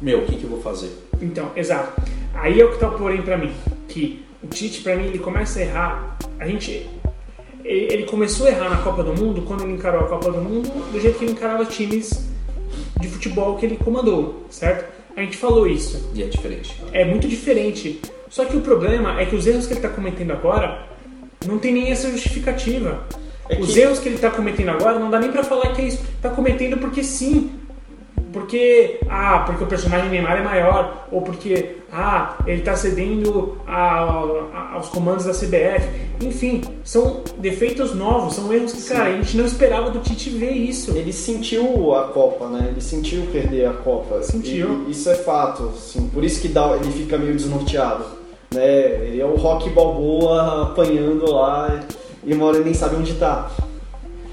meu, o que, que eu vou fazer? Então, exato. Aí é o que tá o porém para mim, que o Tite para mim ele começa a errar. A gente ele começou a errar na Copa do Mundo quando ele encarou a Copa do Mundo do jeito que ele encarava times de futebol que ele comandou, certo? A gente falou isso. E é diferente. É muito diferente. Só que o problema é que os erros que ele está cometendo agora não tem nem essa justificativa. É os erros que ele está cometendo agora não dá nem para falar que é isso. Está cometendo porque sim. Porque, ah, porque o personagem Neymar é maior. Ou porque, ah, ele está cedendo a, a, aos comandos da CBF. Enfim, são defeitos novos, são erros que, sim. cara, a gente não esperava do Tite ver isso. Ele sentiu a Copa, né? Ele sentiu perder a Copa. Sentiu. E, isso é fato, sim. Por isso que dá, ele fica meio desnorteado né? Ele é o Rock Balboa apanhando lá e uma hora ele nem sabe onde tá.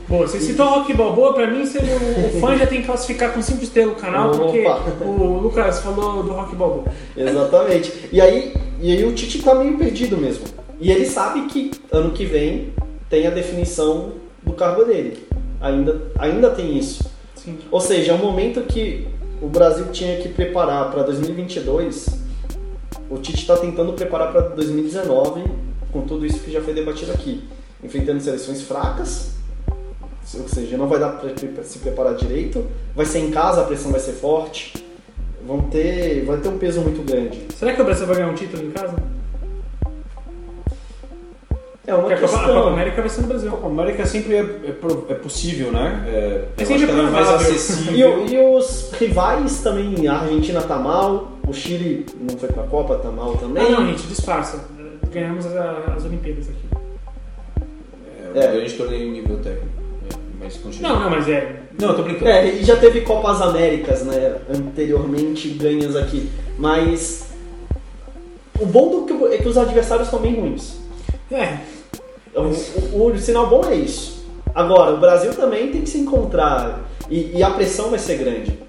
Bom, você citou o Rock Balboa, pra mim você, o fã já tem que classificar com 5 estrelas no canal, Opa. porque o Lucas falou do Rock Balboa. Exatamente. E aí, e aí o Tite tá meio perdido mesmo. E ele sabe que ano que vem tem a definição do cargo dele. Ainda, ainda tem isso. Sim. Ou seja, é um momento que o Brasil tinha que preparar para 2022 o Tite está tentando preparar para 2019 com tudo isso que já foi debatido aqui. Enfrentando seleções fracas, ou seja, não vai dar para se preparar direito, vai ser em casa, a pressão vai ser forte, vão ter, vai ter um peso muito grande. Será que o Brasil vai ganhar um título em casa? É uma Porque Copa, questão. a Copa América vai ser no Brasil. A América sempre é, é é possível, né? É, É sempre é mais. E, acessível. o- e os rivais também, a Argentina tá mal, o Chile não foi pra Copa, tá mal também. Ah, não, gente, disfarça. Ganhamos as, as Olimpíadas aqui. É, um grande torneio em nível técnico. É, mas continua. Não, não, mas é. Não, eu tô brincando. É, e já teve Copas Américas, né, anteriormente ganhas aqui, mas o bom do que, é que os adversários estão bem ruins. É, O, o- o sinal bom é isso. Agora, o Brasil também tem que se encontrar e, e a pressão vai ser grande.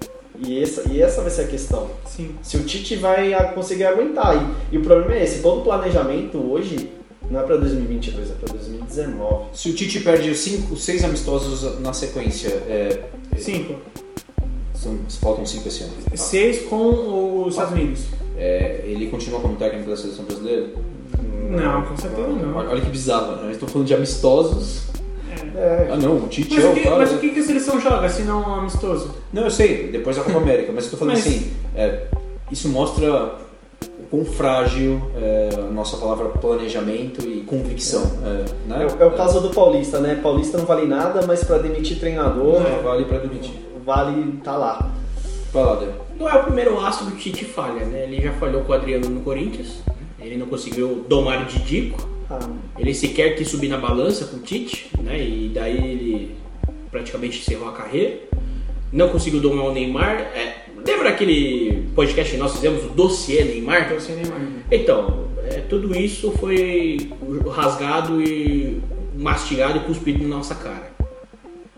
E essa, e essa vai ser a questão. sim. Se o Tite vai conseguir aguentar. E, e o problema é esse: todo o planejamento hoje não é para 2022, é para 2019. Se o Tite perde cinco, seis amistosos na sequência, é, Cinco. são, faltam cinco esse ano. tá? Seis com os Estados Unidos. É, ele continua como técnico da seleção brasileira? Não, com certeza não. Olha, olha que bizarro, né? Estou falando de amistosos. É, Ah, não, o Tite Mas é o, que, cara. mas o que que a seleção joga se não um amistoso? Não, eu sei, depois da Copa América, mas eu tô falando Mas- assim, é, isso mostra o quão frágil é a nossa palavra planejamento e convicção. É, né? é o- é o caso do Paulista, né? Paulista não vale nada, mas para demitir treinador, É, vale pra demitir. vale tá lá. Vai lá, Dé. Não é o primeiro astro que o Tite falha, né? Ele já falhou com o Adriano no Corinthians, ele não conseguiu domar o Didico, ele sequer quis subir na balança com o Tite, né? E daí ele praticamente encerrou a carreira. Não conseguiu domar o Neymar. É, lembra aquele podcast que nós fizemos, o Dossiê Neymar? Então, sem Neymar. Então, é, tudo isso foi rasgado e mastigado e cuspido na nossa cara.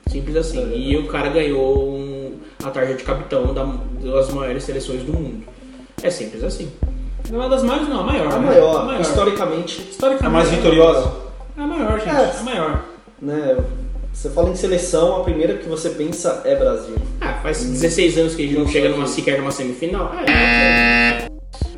Simples assim. E o cara ganhou um- a tarja de capitão da- das maiores seleções do mundo. É simples assim. Não é das maiores, não, a maior. a né? maior, A maior. historicamente, Historicamente. A mais vitoriosa? É a maior, gente. É. É a maior. né? Você fala em seleção, a primeira que você pensa é Brasil. Ah, faz 16 anos que a gente não chega numa, sequer numa semifinal. É,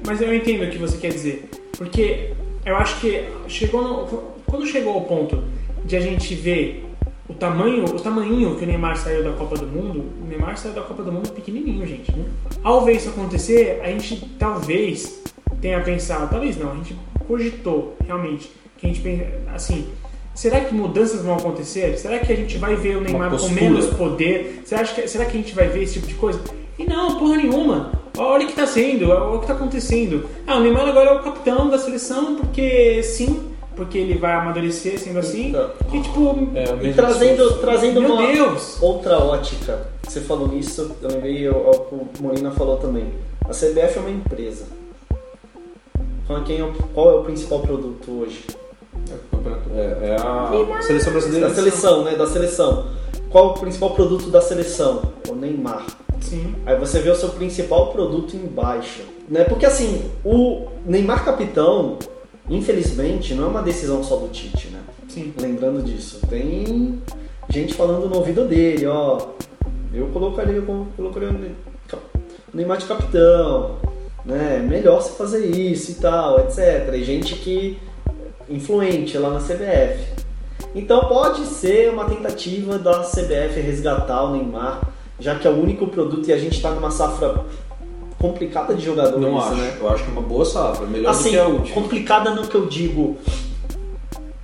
Mas eu entendo o que você quer dizer. Porque eu acho que chegou no- quando chegou ao ponto de a gente ver o tamanho, o tamanho que o Neymar saiu da Copa do Mundo, o Neymar saiu da Copa do Mundo pequenininho, gente. Ao ver isso acontecer, a gente talvez tenha pensado, talvez não, a gente cogitou realmente que a gente pensa assim, será que mudanças vão acontecer? Será que a gente vai ver o Neymar com menos poder? Será que, será que a gente vai ver esse tipo de coisa? E não, porra nenhuma. Olha o que tá sendo, olha o que tá acontecendo. Ah, o Neymar agora é o capitão da seleção porque sim, porque ele vai amadurecer sendo assim. E tipo, É, o E trazendo, discurso. trazendo meu uma Deus! outra ótica, você falou nisso, eu lembrei que o Molina falou também. A CBF é uma empresa. Fala quem é o- qual é o principal produto hoje? É, é a seleção brasileira. Da seleção, né? Da seleção. Qual é o principal produto da seleção? O Neymar. Sim. Aí você vê o seu principal produto em baixa. Né? Porque assim, o Neymar capitão, infelizmente, não é uma decisão só do Tite, né? Sim. Lembrando disso. Tem gente falando no ouvido dele, ó. Eu colocaria, como- colocaria o Neymar de capitão, né? Melhor se fazer isso e tal, etc. E gente que influente lá na CBF. Então pode ser uma tentativa da CBF resgatar o Neymar, já que é o único produto e a gente tá numa safra complicada de jogadores, Não acho. né? Eu acho que é uma boa safra. Melhor do Assim, que a última. complicada no que eu digo.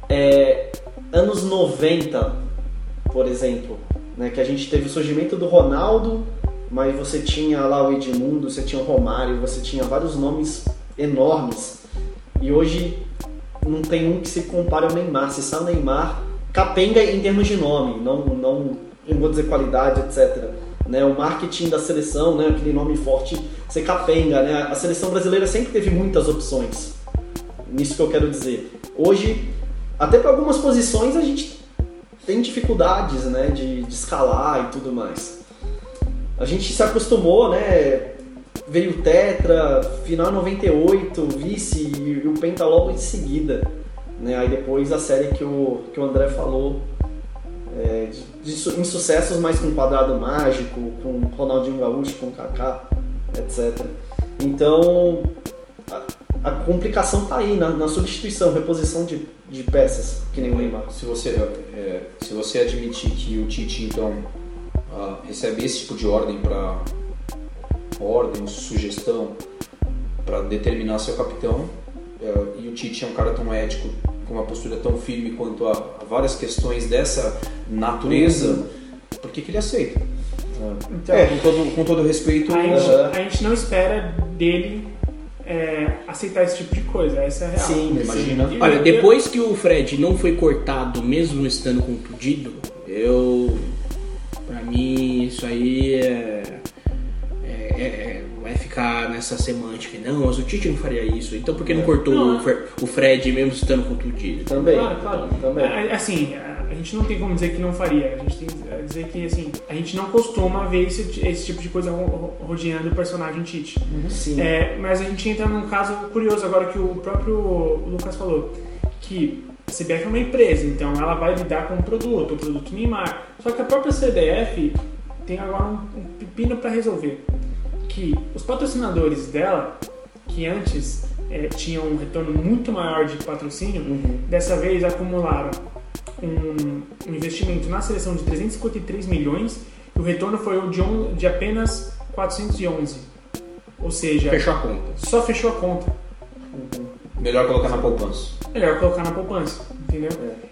É, anos 90, por exemplo, né, que a gente teve o surgimento do Ronaldo, mas você tinha lá o Edmundo, você tinha o Romário, você tinha vários nomes enormes. E hoje não tem um que se compare ao Neymar. Se sai o Neymar, capenga em termos de nome, não, não eu vou dizer qualidade, etc. Né, o marketing da seleção, né, aquele nome forte, você capenga. Né? A seleção brasileira sempre teve muitas opções. Nisso que eu quero dizer. Hoje, até para algumas posições, a gente tem dificuldades né, de, de escalar e tudo mais. A gente se acostumou, né? Veio o Tetra, final 98, vice e o Penta logo em seguida. Né? Aí depois a série que o, que o André falou, é, de, de su- insucessos mais com quadrado mágico, com Ronaldinho Gaúcho, com Kaká, etc. Então, a- a complicação tá aí na, na substituição, reposição de, de peças, que nem o Neymar. Se você, é, se você admitir que o Tite, então, ah, recebe esse tipo de ordem para ordem, sugestão para determinar seu capitão, é, e o Tite é um cara tão ético, com uma postura tão firme quanto a, a várias questões dessa natureza, por que, que ele aceita? Então, É, com todo, com todo respeito, a, gente, Uhum. a gente não espera dele é, aceitar esse tipo de coisa, essa é a real. Sim, imagina. E- Olha, depois que o Fred não foi cortado, mesmo estando contundido, eu. Mim, isso aí é. é- é- é- vai ficar nessa semântica. Não, mas o Tite não faria isso. Então por que não cortou Não, o, Fer- o Fred mesmo estando contundido? Também. Claro, claro. Também. A- Assim, a gente não tem como dizer que não faria. A gente tem que dizer que, assim, a gente não costuma ver esse, esse tipo de coisa ro- ro- rodeando o personagem Tite. Sim. É, mas a gente entra num caso curioso agora que o próprio Lucas falou, que a CBF é uma empresa, então ela vai lidar com o produto, o produto Neymar. Só que a própria CBF tem agora um, um pepino para resolver, que os patrocinadores dela, que antes é, tinham um retorno muito maior de patrocínio, dessa vez acumularam um, um investimento na seleção de 353 milhões e o retorno foi o de, on- de apenas 411. Ou seja, Fechou a conta. só fechou a conta. melhor colocar na poupança. Melhor colocar na poupança, entendeu?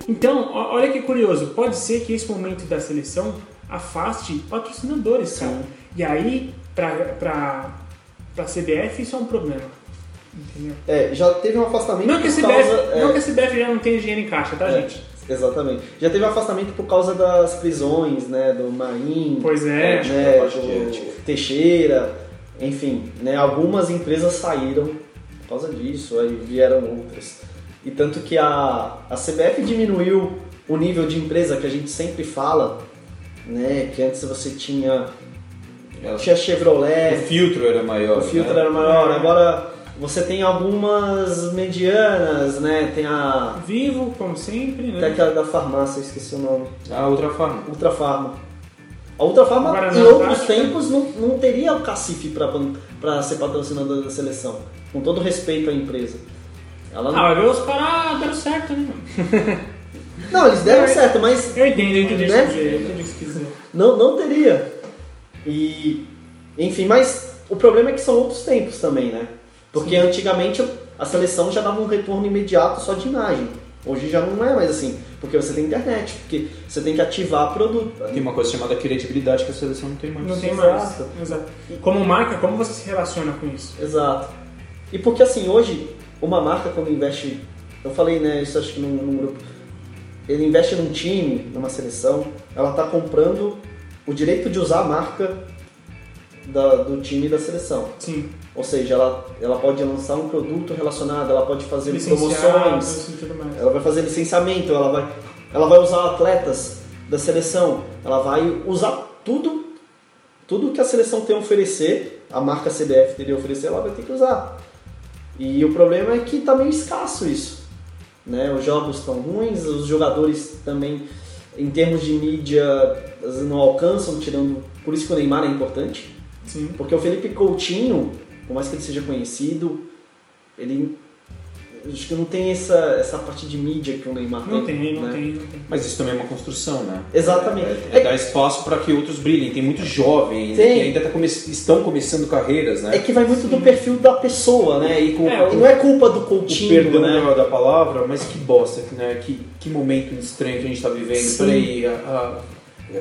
Então, ó- olha que curioso, pode ser que esse momento da seleção afaste patrocinadores, cara. E aí, pra, pra, pra CBF, isso é um problema. Entendeu? É, já teve um afastamento Não que, a por CBF, causa... é, não que a CBF já não tenha dinheiro em caixa, tá, É. gente? Exatamente. Já teve um afastamento por causa das prisões, né? Do Marinho, Pois é. Né, de do. Teixeira, enfim, né? Algumas empresas saíram por causa disso, aí vieram outras. E tanto que a, a CBF diminuiu o nível de empresa que a gente sempre fala, né? Que antes você tinha, Ela- tinha o Chevrolet, filtro era maior. o filtro né? era maior, agora você tem algumas medianas, né? Tem a. Vivo, como sempre, Tem né? aquela da farmácia, esqueci o nome. A outra forma. Ultra Farma. A Ultra Farma, Guaraná em outros Antártica. tempos, não, não teria o cacife para ser patrocinador da seleção. Com todo respeito à empresa. Ela não... Ah, ver os caras ah, deram certo, né? mano? não, eles deram certo, mas Eu entendo, eu entendi o que Né? o que não, não teria. E, enfim, mas o problema é que são outros tempos também, né? Porque antigamente a seleção já dava um retorno imediato só de imagem. Hoje já não é mais assim, porque você tem internet, porque você tem que ativar produto. Tem uma coisa chamada credibilidade que a seleção não tem mais. Não tem Exato. mais. Exato. Como marca, como você se relaciona com isso? Exato. E porque assim, hoje, uma marca quando investe, eu falei né, isso acho que num, num grupo, ele investe num time, numa seleção, ela está comprando o direito de usar a marca da- do time e da seleção. Sim. Ou seja, ela, ela pode lançar um produto relacionado, ela pode fazer promoções, mais. ela vai fazer licenciamento, ela vai, ela vai usar atletas da seleção, ela vai usar tudo, tudo que a seleção tem a oferecer, a marca CBF teria a oferecer, ela vai ter que usar. E o problema é que está meio escasso isso. Né? Os jogos estão ruins, os jogadores também, em termos de mídia, não alcançam, tirando. Por isso que o Neymar é importante. Sim. Porque o Felipe Coutinho, por mais que ele seja conhecido, ele acho que não tem essa, essa parte de mídia que o Neymar Não tem. tem, não né? tem, não tem. Mas isso também é uma construção, né? Exatamente. É, é dar espaço para que outros brilhem. Tem muitos jovens Tem. que ainda tá come- estão começando carreiras, né? É que vai muito do perfil da pessoa, né? E, com- É, e não é culpa do o Coutinho, perdão né? da- da palavra, mas que bosta, né? Que, que momento estranho que a gente está vivendo. Sim. Peraí, a- a-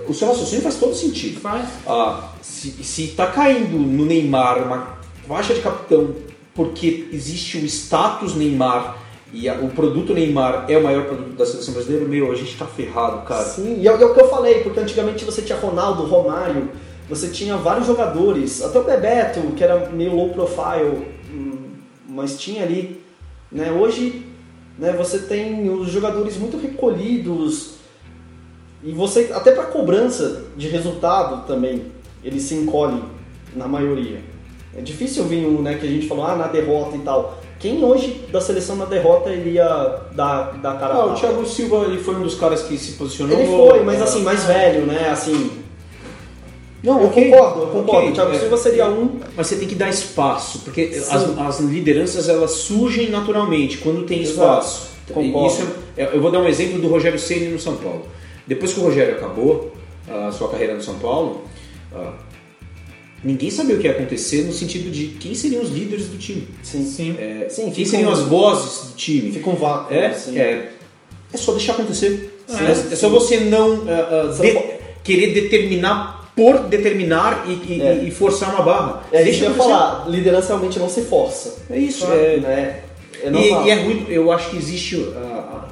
o seu raciocínio faz todo sentido. Faz. Ah, se, se tá caindo no Neymar uma faixa de capitão porque existe o status Neymar e a- o produto Neymar é o maior produto da seleção brasileira, meu, a gente tá ferrado, cara. Sim, e é, é o que eu falei, porque antigamente você tinha Ronaldo, Romário, você tinha vários jogadores, até o Bebeto, que era meio low profile, hum, mas tinha ali. Né? Hoje né, você tem os jogadores muito recolhidos e você, até para cobrança de resultado também, ele se encolhe na maioria. É difícil vir um né, que a gente falou, ah, na derrota e tal. Quem hoje da seleção na derrota ele ia dar, dar cara a Ah, o? Thiago Silva ele foi um dos caras que se posicionou. Ele foi, mas ah, assim, mais velho, né? Assim. Não, eu ok, concordo, eu concordo. ok, O Thiago é, Silva seria um. Mas você tem que dar espaço, porque as, as lideranças elas surgem naturalmente quando tem Exato. espaço. Concordo. Isso é- eu vou dar um exemplo do Rogério Ceni no São Paulo. Depois que o Rogério acabou a sua carreira no São Paulo, ah, ninguém sabia o que ia acontecer no sentido de quem seriam os líderes do time. Sim. Sim. É, Sim, quem seriam um- as vozes do time. Fica um vácuo. É, assim. é, é só deixar acontecer. É, é, é só você não ah, Você de- querer determinar por determinar e, e- É. e forçar uma barra. É isso que Deixa eu falar. Liderança realmente não se força. É isso. Claro, é, né? É e, normal. e é ruim, eu acho que existe ah,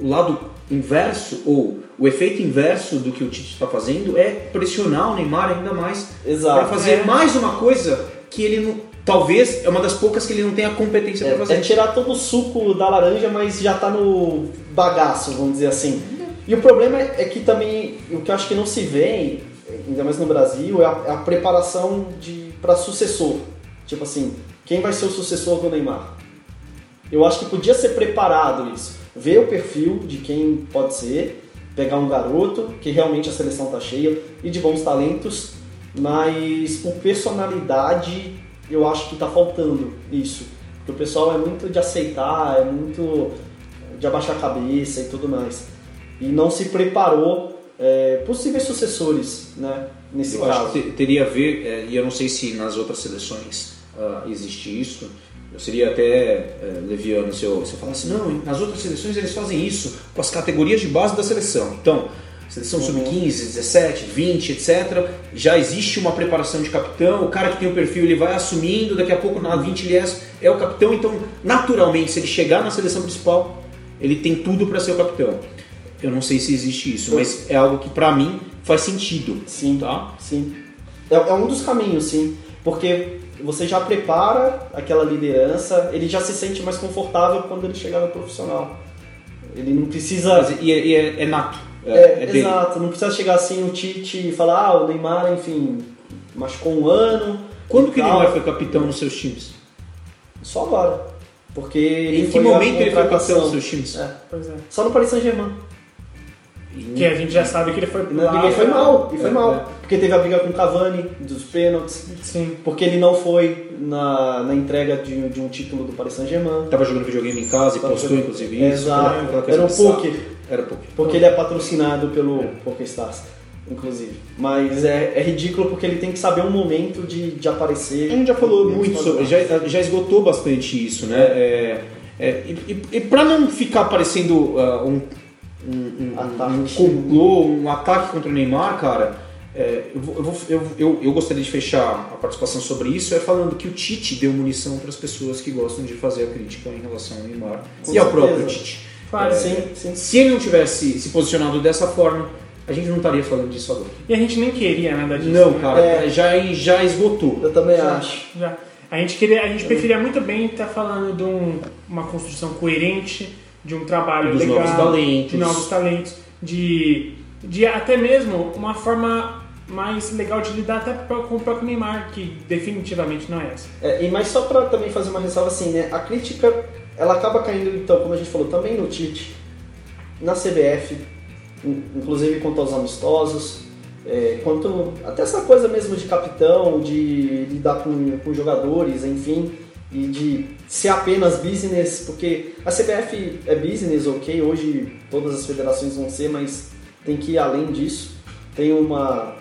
o lado inverso, ou o efeito inverso do que o Tite está fazendo é pressionar o Neymar ainda mais para fazer É. mais uma coisa que ele não. Talvez é uma das poucas que ele não tem a competência para É, fazer. é tirar todo o suco da laranja, mas já tá no bagaço, vamos dizer assim. E o problema é, é que também, o que eu acho que não se vê, ainda mais no Brasil, é a, é a preparação para sucessor. Tipo assim, quem vai ser o sucessor do Neymar? Eu acho que podia ser preparado isso. Ver o perfil de quem pode ser, pegar um garoto, que realmente a seleção tá cheia, e de bons talentos, mas por personalidade eu acho que tá faltando isso. Porque o pessoal é muito de aceitar, é muito de abaixar a cabeça e tudo mais. E não se preparou é, possíveis sucessores, né? Nesse Eu acho caso. que te- teria a ver, é, e eu não sei se nas outras seleções ah, existe isso. Eu seria até é, leviano se eu, se eu falasse, não, nas outras seleções eles fazem isso com as categorias de base da seleção. Então, seleção Uhum. sub-15, 17, 20, etc. Já existe uma preparação de capitão, o cara que tem o perfil ele vai assumindo, daqui a pouco na 20 ele é, é o capitão, então naturalmente se ele chegar na seleção principal, ele tem tudo para ser o capitão. Eu não sei se existe isso, mas é algo que para mim faz sentido. Sim, Tá? sim. É, é um dos caminhos, sim. Porque você já prepara aquela liderança, ele já se sente mais confortável quando ele chegar no profissional. Ele não precisa. Mas, e, é, e é- é nato. É, É, é exato, não precisa chegar assim o Tite e falar, ah, o Neymar, enfim, machucou um ano. Quando que o. Neymar foi capitão nos seus times? Só agora. Porque ele Em que momento ele foi capitão dos seus times? É. Pois é. Só no Paris Saint-Germain. Que a gente já sabe que ele foi E lá. ele foi mal, e foi É, mal. É. Porque teve a briga com o Cavani, dos pênaltis. Sim. Porque ele não foi na, na entrega de, de um título do Paris Saint-Germain. Tava jogando videogame em casa e postou jogando- inclusive isso. Exato. Era um bizarra. poke. Era poke. Porque ele é patrocinado pelo PokerStars, inclusive. Mas é, é ridículo porque ele tem que saber um momento de, de aparecer. A gente já falou muito sobre, já, já esgotou bastante isso, né? É, é, e e, e para não ficar parecendo ah, um, um, um, um complô, um ataque contra o Neymar, cara, é, eu, vou- eu, eu, eu, eu gostaria de fechar a participação sobre isso é falando que o Tite deu munição para as pessoas que gostam de fazer a crítica em relação ao Neymar Com e ao certeza. próprio Tite. Claro, É, Sim, sim. Se ele não tivesse se posicionado dessa forma, a gente não estaria falando disso agora. E a gente nem queria nada disso. Não, né? cara, É. já, já esgotou. Eu também Já, acho. já. A gente, queria, a gente preferia muito bem estar falando de um- uma construção coerente, de um trabalho Dos legal, novos talentos. de novos talentos, de, de até mesmo uma forma mais legal de lidar até com o próprio Neymar, que definitivamente não é essa. É, e mas só pra também fazer uma ressalva assim, né? A crítica, ela acaba caindo, então, como a gente falou, também no Tite, na CBF, in- inclusive quanto aos amistosos, é, quanto até essa coisa mesmo de capitão, de lidar com, com jogadores, enfim, e de ser apenas business, porque a CBF é business, ok, hoje todas as federações vão ser, mas tem que ir além disso. Tem uma.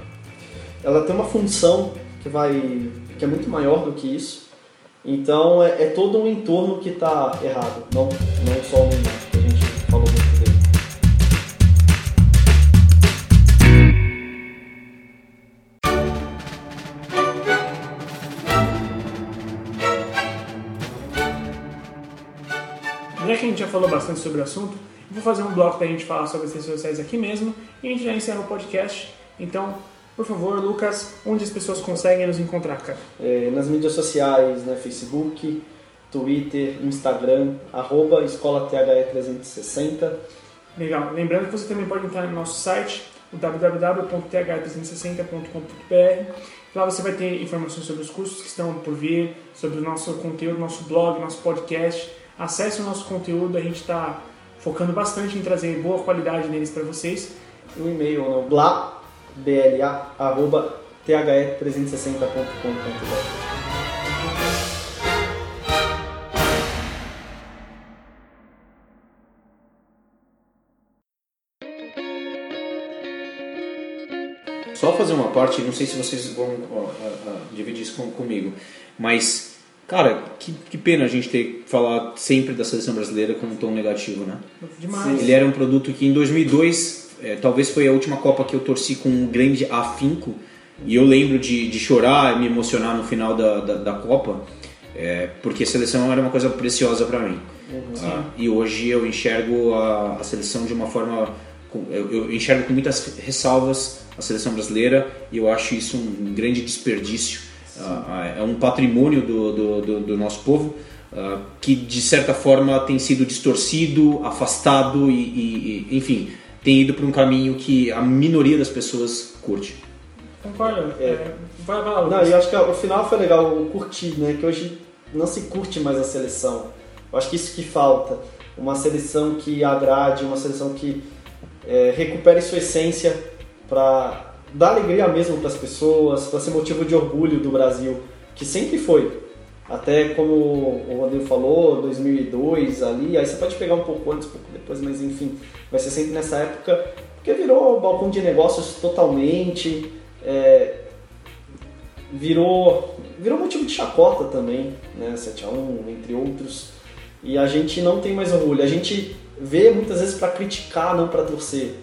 Ela tem uma função que vai. que é muito maior do que isso. Então é, é todo um entorno que está errado, não, não só o Neymar, que a gente falou muito dele. Já que a gente já falou bastante sobre o assunto, vou fazer um bloco pra gente falar sobre as redes sociais aqui mesmo e a gente já encerra o podcast. Então, por favor, Lucas, onde as pessoas conseguem nos encontrar, cara? É, nas mídias sociais, né? Facebook, Twitter, Instagram, arroba escolathe360. Legal. Lembrando que você também pode entrar no nosso site, www.th360.com.br. Lá você vai ter informações sobre os cursos que estão por vir, sobre o nosso conteúdo, nosso blog, nosso podcast. Acesse o nosso conteúdo, a gente está focando bastante em trazer boa qualidade neles para vocês. Um e-mail, né? não? Blá bla.the360.com.br. Só fazer uma parte, não sei se vocês vão ó, ó, dividir isso com, comigo, mas, cara, que, que pena a gente ter que falar sempre da seleção brasileira com um tom negativo, né? Demais. Ele era um produto que em 2002 é, talvez foi a última Copa que eu torci com um grande afinco, e eu lembro de, de chorar e me emocionar no final da, da, da Copa, é, porque a seleção era uma coisa preciosa para mim. Ah, e hoje eu enxergo a, a seleção de uma forma. com- Eu, eu enxergo com muitas ressalvas a seleção brasileira e eu acho isso um grande desperdício. Ah, ah, é um patrimônio do, do, do- do nosso povo ah, que, de certa forma, tem sido distorcido, afastado e, e- e, enfim, tem ido por um caminho que a minoria das pessoas curte. Concordo. É. É, vai, vai Não, e eu acho que o final foi legal, o curtir, né? Que hoje não se curte mais a seleção. Eu acho que isso que falta. Uma seleção que agrade, uma seleção que é, recupere sua essência para dar alegria mesmo para as pessoas, para ser motivo de orgulho do Brasil, que sempre foi. Até como o Rodrigo falou, 2002 ali, aí você pode pegar um pouco antes, um pouco depois, mas enfim, vai ser sempre nessa época, porque virou balcão de negócios totalmente, é, virou, virou motivo de chacota também, né, 7x1, entre outros, e a gente não tem mais orgulho, a gente vê muitas vezes para criticar, não para torcer.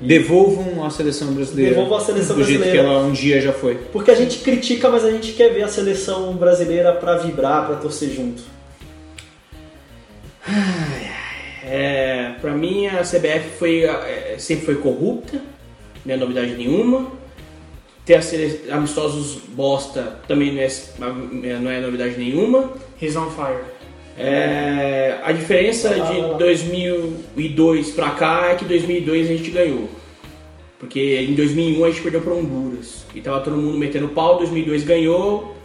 Devolvam a seleção brasileira Devolvam a seleção do jeito que brasileira. ela um dia já foi. Porque a gente critica, mas a gente quer ver a seleção brasileira para vibrar, para torcer junto. É, pra mim a CBF foi, é, sempre foi corrupta, não é novidade nenhuma. Ter a sele- amistosos bosta também não é, não é novidade nenhuma. He's on fire. É, a diferença de 2002 pra cá é que 2002 a gente ganhou. Porque em 2001 a gente perdeu pra Honduras. E tava todo mundo metendo pau, 2002 ganhou,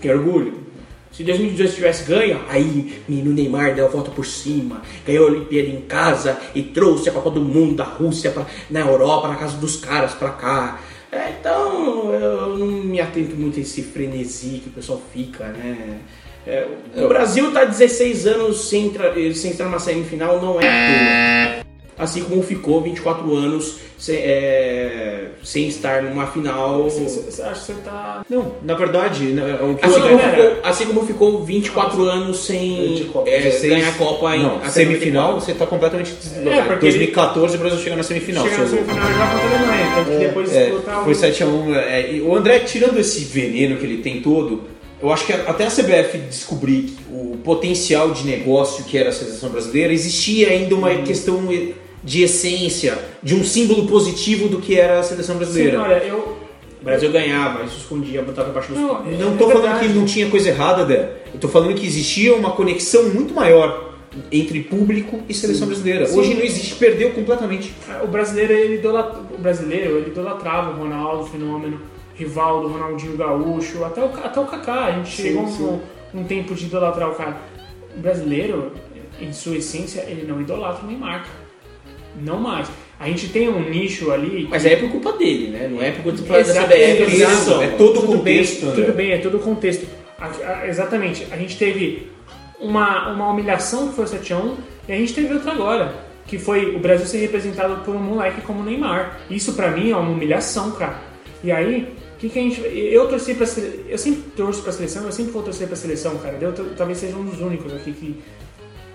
que orgulho. Se 2002 tivesse ganho, aí menino Neymar deu a volta por cima, ganhou a Olimpíada em casa e trouxe a Copa do Mundo da Rússia pra, na Europa, na casa dos caras pra cá. É, então eu não me atento muito a esse frenesi que o pessoal fica, né? É, o Brasil tá 16 anos sem, entrar- sem entrar numa semifinal, não é à toa. Assim como ficou 24 anos sem, é, sem estar numa final. Você você acha que você tá. Não, na verdade, né, o que Assim como, ficou, assim como ficou 24 anos sem é, 16, ganhar a Copa em Não, semifinal 94. você tá completamente É, porque 2014 o Brasil chega na semifinal. Chega na semifinal já contra a Alemanha, então que depois É, foi o- 7x1. É, o André, tirando esse veneno que ele tem todo, eu acho que até a CBF descobrir o potencial de negócio que era a seleção brasileira, existia ainda uma Uhum. questão de essência, de um símbolo positivo do que era a seleção Sim, brasileira. olha, eu. O Brasil ganhava, isso escondia, botava embaixo dos Não, panos. Não É tô falando que não tinha coisa errada, Dé. Eu tô falando que existia uma conexão muito maior entre público e seleção brasileira. Sim. Hoje não existe, perdeu completamente. O brasileiro, ele idolat... o brasileiro, ele idolatrava o Ronaldo, o fenômeno, Rivaldo, Ronaldinho Gaúcho, até o, até o Kaká. A gente Sim, chegou sim. Um, um tempo de idolatrar o cara. O brasileiro, em sua essência, ele não idolatra nem marca. Não mais. A gente tem um nicho ali. Mas aí é por culpa dele, né? Não é por culpa da CBF, seleção. É todo o tudo contexto, bem, André. tudo bem, é todo o contexto. A- a- exatamente. A gente teve uma, uma humilhação que foi o 7x1 e a gente teve outra agora. Que foi o Brasil ser representado por um moleque como o Neymar. Isso pra mim é uma humilhação, cara. E aí, que, que a gente. Eu torci pra sele- Eu sempre torço pra seleção, eu sempre vou torcer pra seleção, cara. Eu talvez seja um dos únicos aqui que.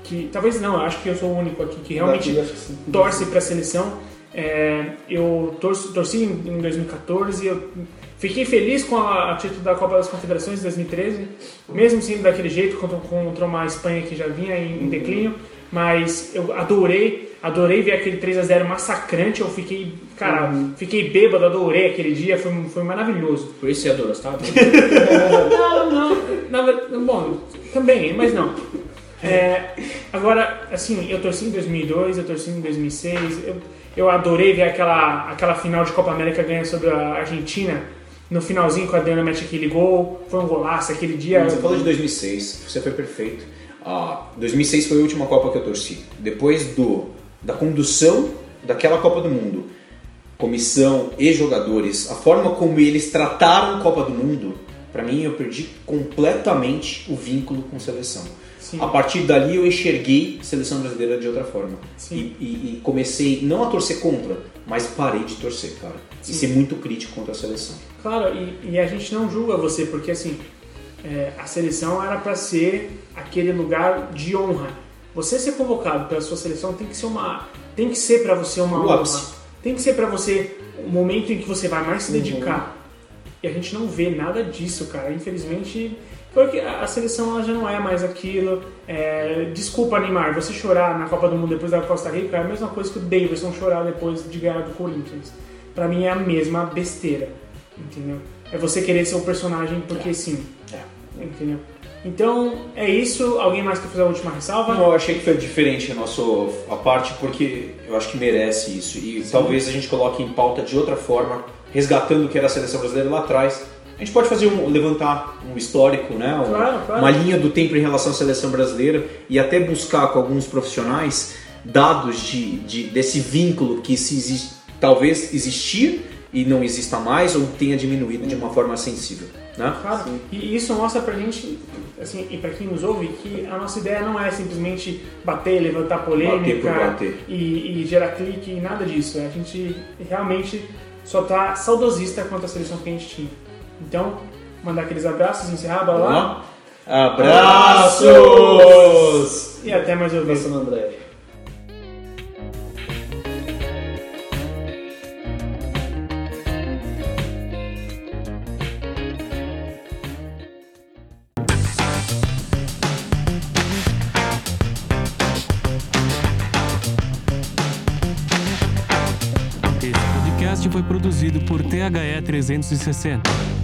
que talvez não, acho que eu sou o único aqui que realmente Daqui, que torce para a seleção. É, eu torço, torci em em 2014 e eu fiquei feliz com a, a título da Copa das Confederações de 2013, mesmo sendo daquele jeito contra, contra uma Espanha que já vinha em, em declínio. Mas eu adorei, adorei ver aquele 3 a 0 massacrante. Eu fiquei, cara, fiquei bêbado, adorei aquele dia, foi, foi maravilhoso. Por isso você adora, tá? Não, não, verdade, bom, também, mas não. É, agora, assim, eu torci em 2002, eu torci em 2006, eu, eu adorei ver aquela, aquela final de Copa América ganhando sobre a Argentina, no finalzinho com a Adriana mete aquele gol, foi um golaço, aquele dia... Você falou de 2006, você foi perfeito. Ah, 2006 foi a última Copa que eu torci. Depois do da condução daquela Copa do Mundo comissão e jogadores, a forma como eles trataram a Copa do Mundo, para mim eu perdi completamente o vínculo com a seleção. Sim. A partir dali eu enxerguei a seleção brasileira de outra forma. E, e, e, comecei não a torcer contra, mas parei de torcer, cara. Sim. E ser muito crítico contra a seleção. Claro, e, e a gente não julga você, porque assim, é, a seleção era para ser aquele lugar de honra. Você ser convocado pela sua seleção tem que ser uma, tem que ser para você uma honra. Tem que ser para você o momento em que você vai mais se uhum. dedicar. Uhum. E a gente não vê nada disso, cara. Infelizmente, porque a seleção ela já não é mais aquilo. É, desculpa, Neymar, você chorar na Copa do Mundo depois da Costa Rica é a mesma coisa que o Davidson chorar depois de ganhar do Corinthians. Para mim é a mesma besteira, entendeu? É você querer ser o um personagem porque é. sim. É. Entendeu? Então, é isso. Alguém mais quer fazer a última ressalva? Não, eu achei que foi diferente a nossa a parte, porque eu acho que merece isso. E Sim. talvez a gente coloque em pauta de outra forma, resgatando o que era a seleção brasileira lá atrás. A gente pode fazer um, levantar um histórico, né? Um, claro, claro. Uma linha do tempo em relação à seleção brasileira e até buscar com alguns profissionais dados de, de desse vínculo que se existe, talvez existia e não exista mais ou tenha diminuído de uma forma sensível. Né? Claro, e isso mostra pra gente, assim, e pra quem nos ouve, que a nossa ideia não é simplesmente bater, levantar polêmica bater bater. E, e, gerar clique, nada disso. A gente realmente só tá saudosista quanto à seleção que a gente tinha. Então, mandar aqueles abraços, encerrar, bora lá? Abraços! E até mais uma vez. André. 360.